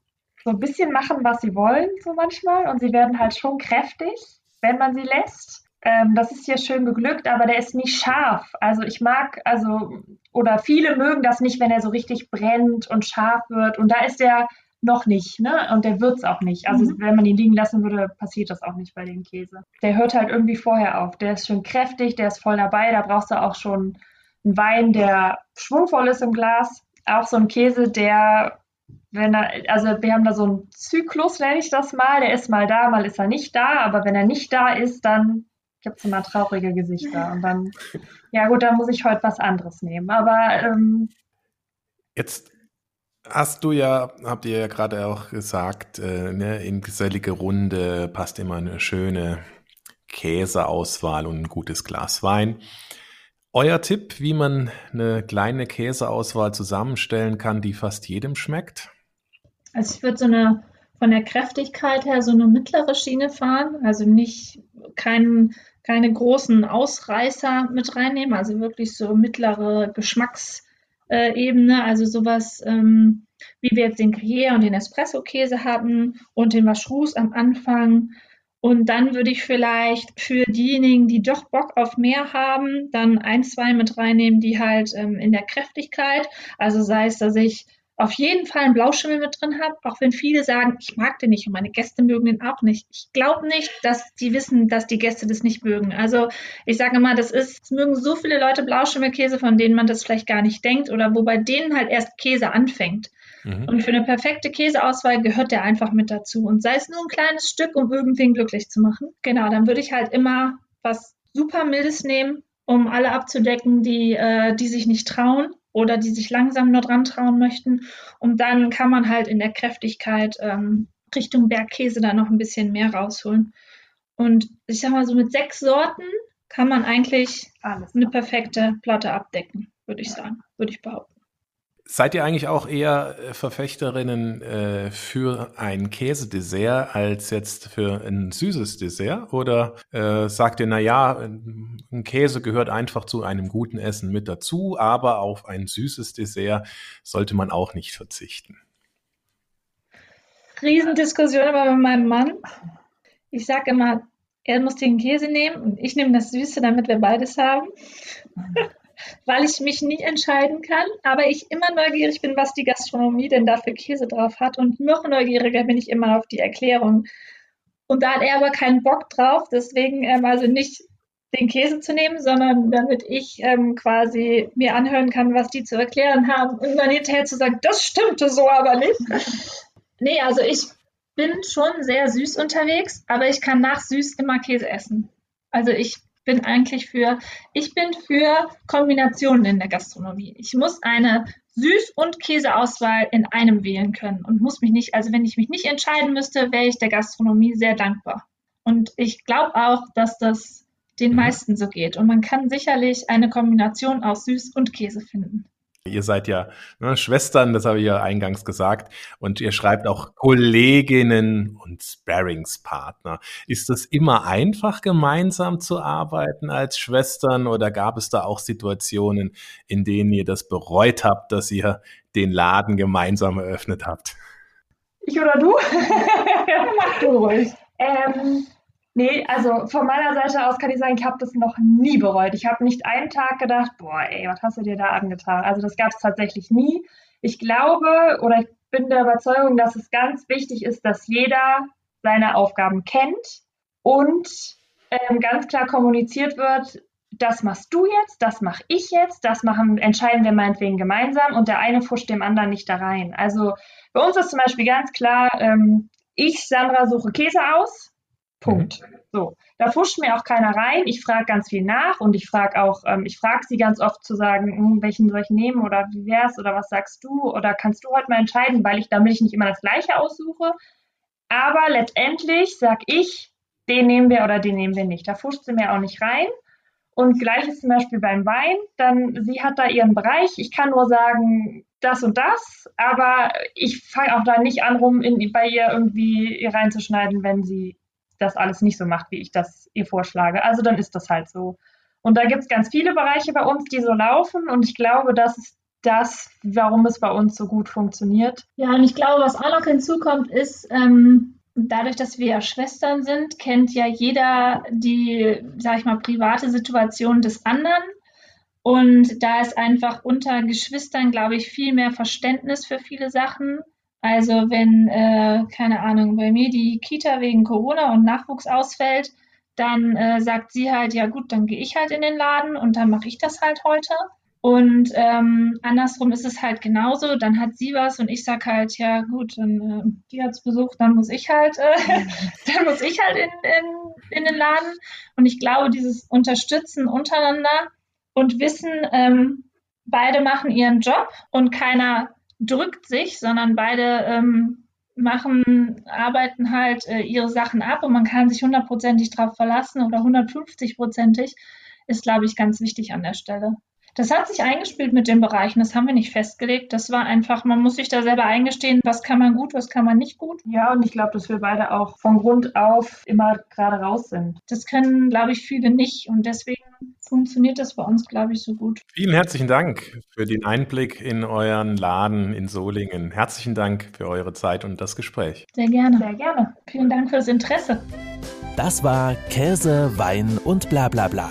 Speaker 4: so ein bisschen machen, was sie wollen, so manchmal. Und sie werden halt schon kräftig, wenn man sie lässt. Ähm, das ist hier schön geglückt, aber der ist nicht scharf. Also ich mag, also, oder viele mögen das nicht, wenn er so richtig brennt und scharf wird. Und da ist der noch nicht, ne? Und der wird es auch nicht. Also mhm. wenn man ihn liegen lassen würde, passiert das auch nicht bei dem Käse. Der hört halt irgendwie vorher auf. Der ist schön kräftig, der ist voll dabei. Da brauchst du auch schon einen Wein, der schwungvoll ist im Glas. Auch so ein Käse, der wenn er, also wir haben da so einen Zyklus, nenne ich das mal, der ist mal da, mal ist er nicht da, aber wenn er nicht da ist, dann gibt es immer traurige Gesichter und dann, ja gut, dann muss ich heute was anderes nehmen. Aber ähm,
Speaker 3: jetzt hast du ja, habt ihr ja gerade auch gesagt, äh, ne, in gesellige Runde passt immer eine schöne Käseauswahl und ein gutes Glas Wein. Euer Tipp, wie man eine kleine Käseauswahl zusammenstellen kann, die fast jedem schmeckt?
Speaker 2: Also ich würde so eine von der Kräftigkeit her so eine mittlere Schiene fahren, also nicht kein, keine großen Ausreißer mit reinnehmen, also wirklich so mittlere Geschmacksebene, also sowas ähm, wie wir jetzt den Gruyère und den Espresso-Käse hatten und den Vacherus am Anfang. Und dann würde ich vielleicht für diejenigen, die doch Bock auf mehr haben, dann ein, zwei mit reinnehmen, die halt ähm, in der Kräftigkeit, also sei es, dass ich auf jeden Fall einen Blauschimmel mit drin habe, auch wenn viele sagen, ich mag den nicht und meine Gäste mögen den auch nicht. Ich glaube nicht, dass die wissen, dass die Gäste das nicht mögen. Also ich sage immer, das ist, es mögen so viele Leute Blauschimmelkäse, von denen man das vielleicht gar nicht denkt oder wo bei denen halt erst Käse anfängt. Mhm. Und für eine perfekte Käseauswahl gehört der einfach mit dazu. Und sei es nur ein kleines Stück, um irgendwen glücklich zu machen. Genau, dann würde ich halt immer was super Mildes nehmen, um alle abzudecken, die, äh, die sich nicht trauen oder die sich langsam nur dran trauen möchten. Und dann kann man halt in der Kräftigkeit ähm, Richtung Bergkäse da noch ein bisschen mehr rausholen. Und ich sag mal, so mit sechs Sorten kann man eigentlich eine perfekte Platte abdecken, würde ich sagen, würde ich behaupten.
Speaker 3: Seid ihr eigentlich auch eher äh, Verfechterinnen äh, für ein Käsedessert als jetzt für ein süßes Dessert? Oder äh, sagt ihr, na ja, ein Käse gehört einfach zu einem guten Essen mit dazu, aber auf ein süßes Dessert sollte man auch nicht verzichten?
Speaker 2: Riesendiskussion aber mit meinem Mann. Ich sage immer, er muss den Käse nehmen und ich nehme das Süße, damit wir beides haben weil ich mich nie entscheiden kann, aber ich immer neugierig bin, was die Gastronomie denn da für Käse drauf hat. Und noch neugieriger bin ich immer auf die Erklärung. Und da hat er aber keinen Bock drauf, deswegen ähm, also nicht den Käse zu nehmen, sondern damit ich ähm, quasi mir anhören kann, was die zu erklären haben und dann hinterher zu sagen, das stimmte so aber nicht. nee, also ich bin schon sehr süß unterwegs, aber ich kann nach süß immer Käse essen. Also ich bin eigentlich für, ich bin für Kombinationen in der Gastronomie. Ich muss eine Süß- und Käseauswahl in einem wählen können und muss mich nicht, also wenn ich mich nicht entscheiden müsste, wäre ich der Gastronomie sehr dankbar. Und ich glaube auch, dass das den mhm. meisten so geht. Und man kann sicherlich eine Kombination aus Süß und Käse finden.
Speaker 3: Ihr seid ja ne, Schwestern, das habe ich ja eingangs gesagt. Und ihr schreibt auch Kolleginnen und Sparringspartner. Ist es immer einfach, gemeinsam zu arbeiten als Schwestern oder gab es da auch Situationen, in denen ihr das bereut habt, dass ihr den Laden gemeinsam eröffnet habt?
Speaker 4: Ich oder du? Mach du ruhig. Ähm, Nee, also von meiner Seite aus kann ich sagen, ich habe das noch nie bereut. Ich habe nicht einen Tag gedacht, boah, ey, was hast du dir da angetan? Also das gab es tatsächlich nie. Ich glaube oder ich bin der Überzeugung, dass es ganz wichtig ist, dass jeder seine Aufgaben kennt und ähm, ganz klar kommuniziert wird, das machst du jetzt, das mache ich jetzt, das machen, entscheiden wir meinetwegen gemeinsam und der eine fuscht dem anderen nicht da rein. Also bei uns ist zum Beispiel ganz klar, ähm, ich, Sandra, suche Käse aus Punkt. Mhm. So, da fuscht mir auch keiner rein. Ich frage ganz viel nach und ich frage auch, ähm, ich frage sie ganz oft zu sagen, hm, welchen soll ich nehmen oder wie wär's oder was sagst du oder kannst du heute mal entscheiden, weil ich damit ich nicht immer das Gleiche aussuche. Aber letztendlich sag ich, den nehmen wir oder den nehmen wir nicht. Da fuscht sie mir auch nicht rein. Und gleiches zum Beispiel beim Wein, dann sie hat da ihren Bereich. Ich kann nur sagen, das und das, aber ich fange auch da nicht an, rum in, bei ihr irgendwie reinzuschneiden, wenn sie das alles nicht so macht, wie ich das ihr vorschlage. Also dann ist das halt so. Und da gibt es ganz viele Bereiche bei uns, die so laufen. Und ich glaube, das ist das, warum es bei uns so gut funktioniert.
Speaker 2: Ja, und ich glaube, was auch noch hinzukommt, ist, ähm, dadurch, dass wir ja Schwestern sind, kennt ja jeder die, sag ich mal, private Situation des anderen. Und da ist einfach unter Geschwistern, glaube ich, viel mehr Verständnis für viele Sachen. Also wenn, äh, keine Ahnung, bei mir die Kita wegen Corona und Nachwuchs ausfällt, dann äh, sagt sie halt, ja gut, dann gehe ich halt in den Laden und dann mache ich das halt heute. Und ähm, andersrum ist es halt genauso. Dann hat sie was und ich sag halt, ja gut, dann äh, die hat's besucht, dann muss ich halt, äh, dann muss ich halt in, in, in den Laden. Und ich glaube, dieses Unterstützen untereinander und Wissen, ähm, beide machen ihren Job und keiner drückt sich, sondern beide ähm, machen, arbeiten halt äh, ihre Sachen ab und man kann sich hundertprozentig drauf verlassen oder hundertfünfzigprozentig, ist, glaube ich, ganz wichtig an der Stelle. Das hat sich eingespielt mit den Bereichen, das haben wir nicht festgelegt. Das war einfach, man muss sich da selber eingestehen, was kann man gut, was kann man nicht gut.
Speaker 4: Ja, und ich glaube, dass wir beide auch von Grund auf immer gerade raus sind.
Speaker 2: Das können, glaube ich, viele nicht und deswegen funktioniert das bei uns, glaube ich, so gut.
Speaker 3: Vielen herzlichen Dank für den Einblick in euren Laden in Solingen. Herzlichen Dank für eure Zeit und das Gespräch.
Speaker 2: Sehr gerne.
Speaker 4: Sehr gerne.
Speaker 2: Vielen Dank fürs Interesse.
Speaker 1: Das war Käse, Wein und bla bla bla.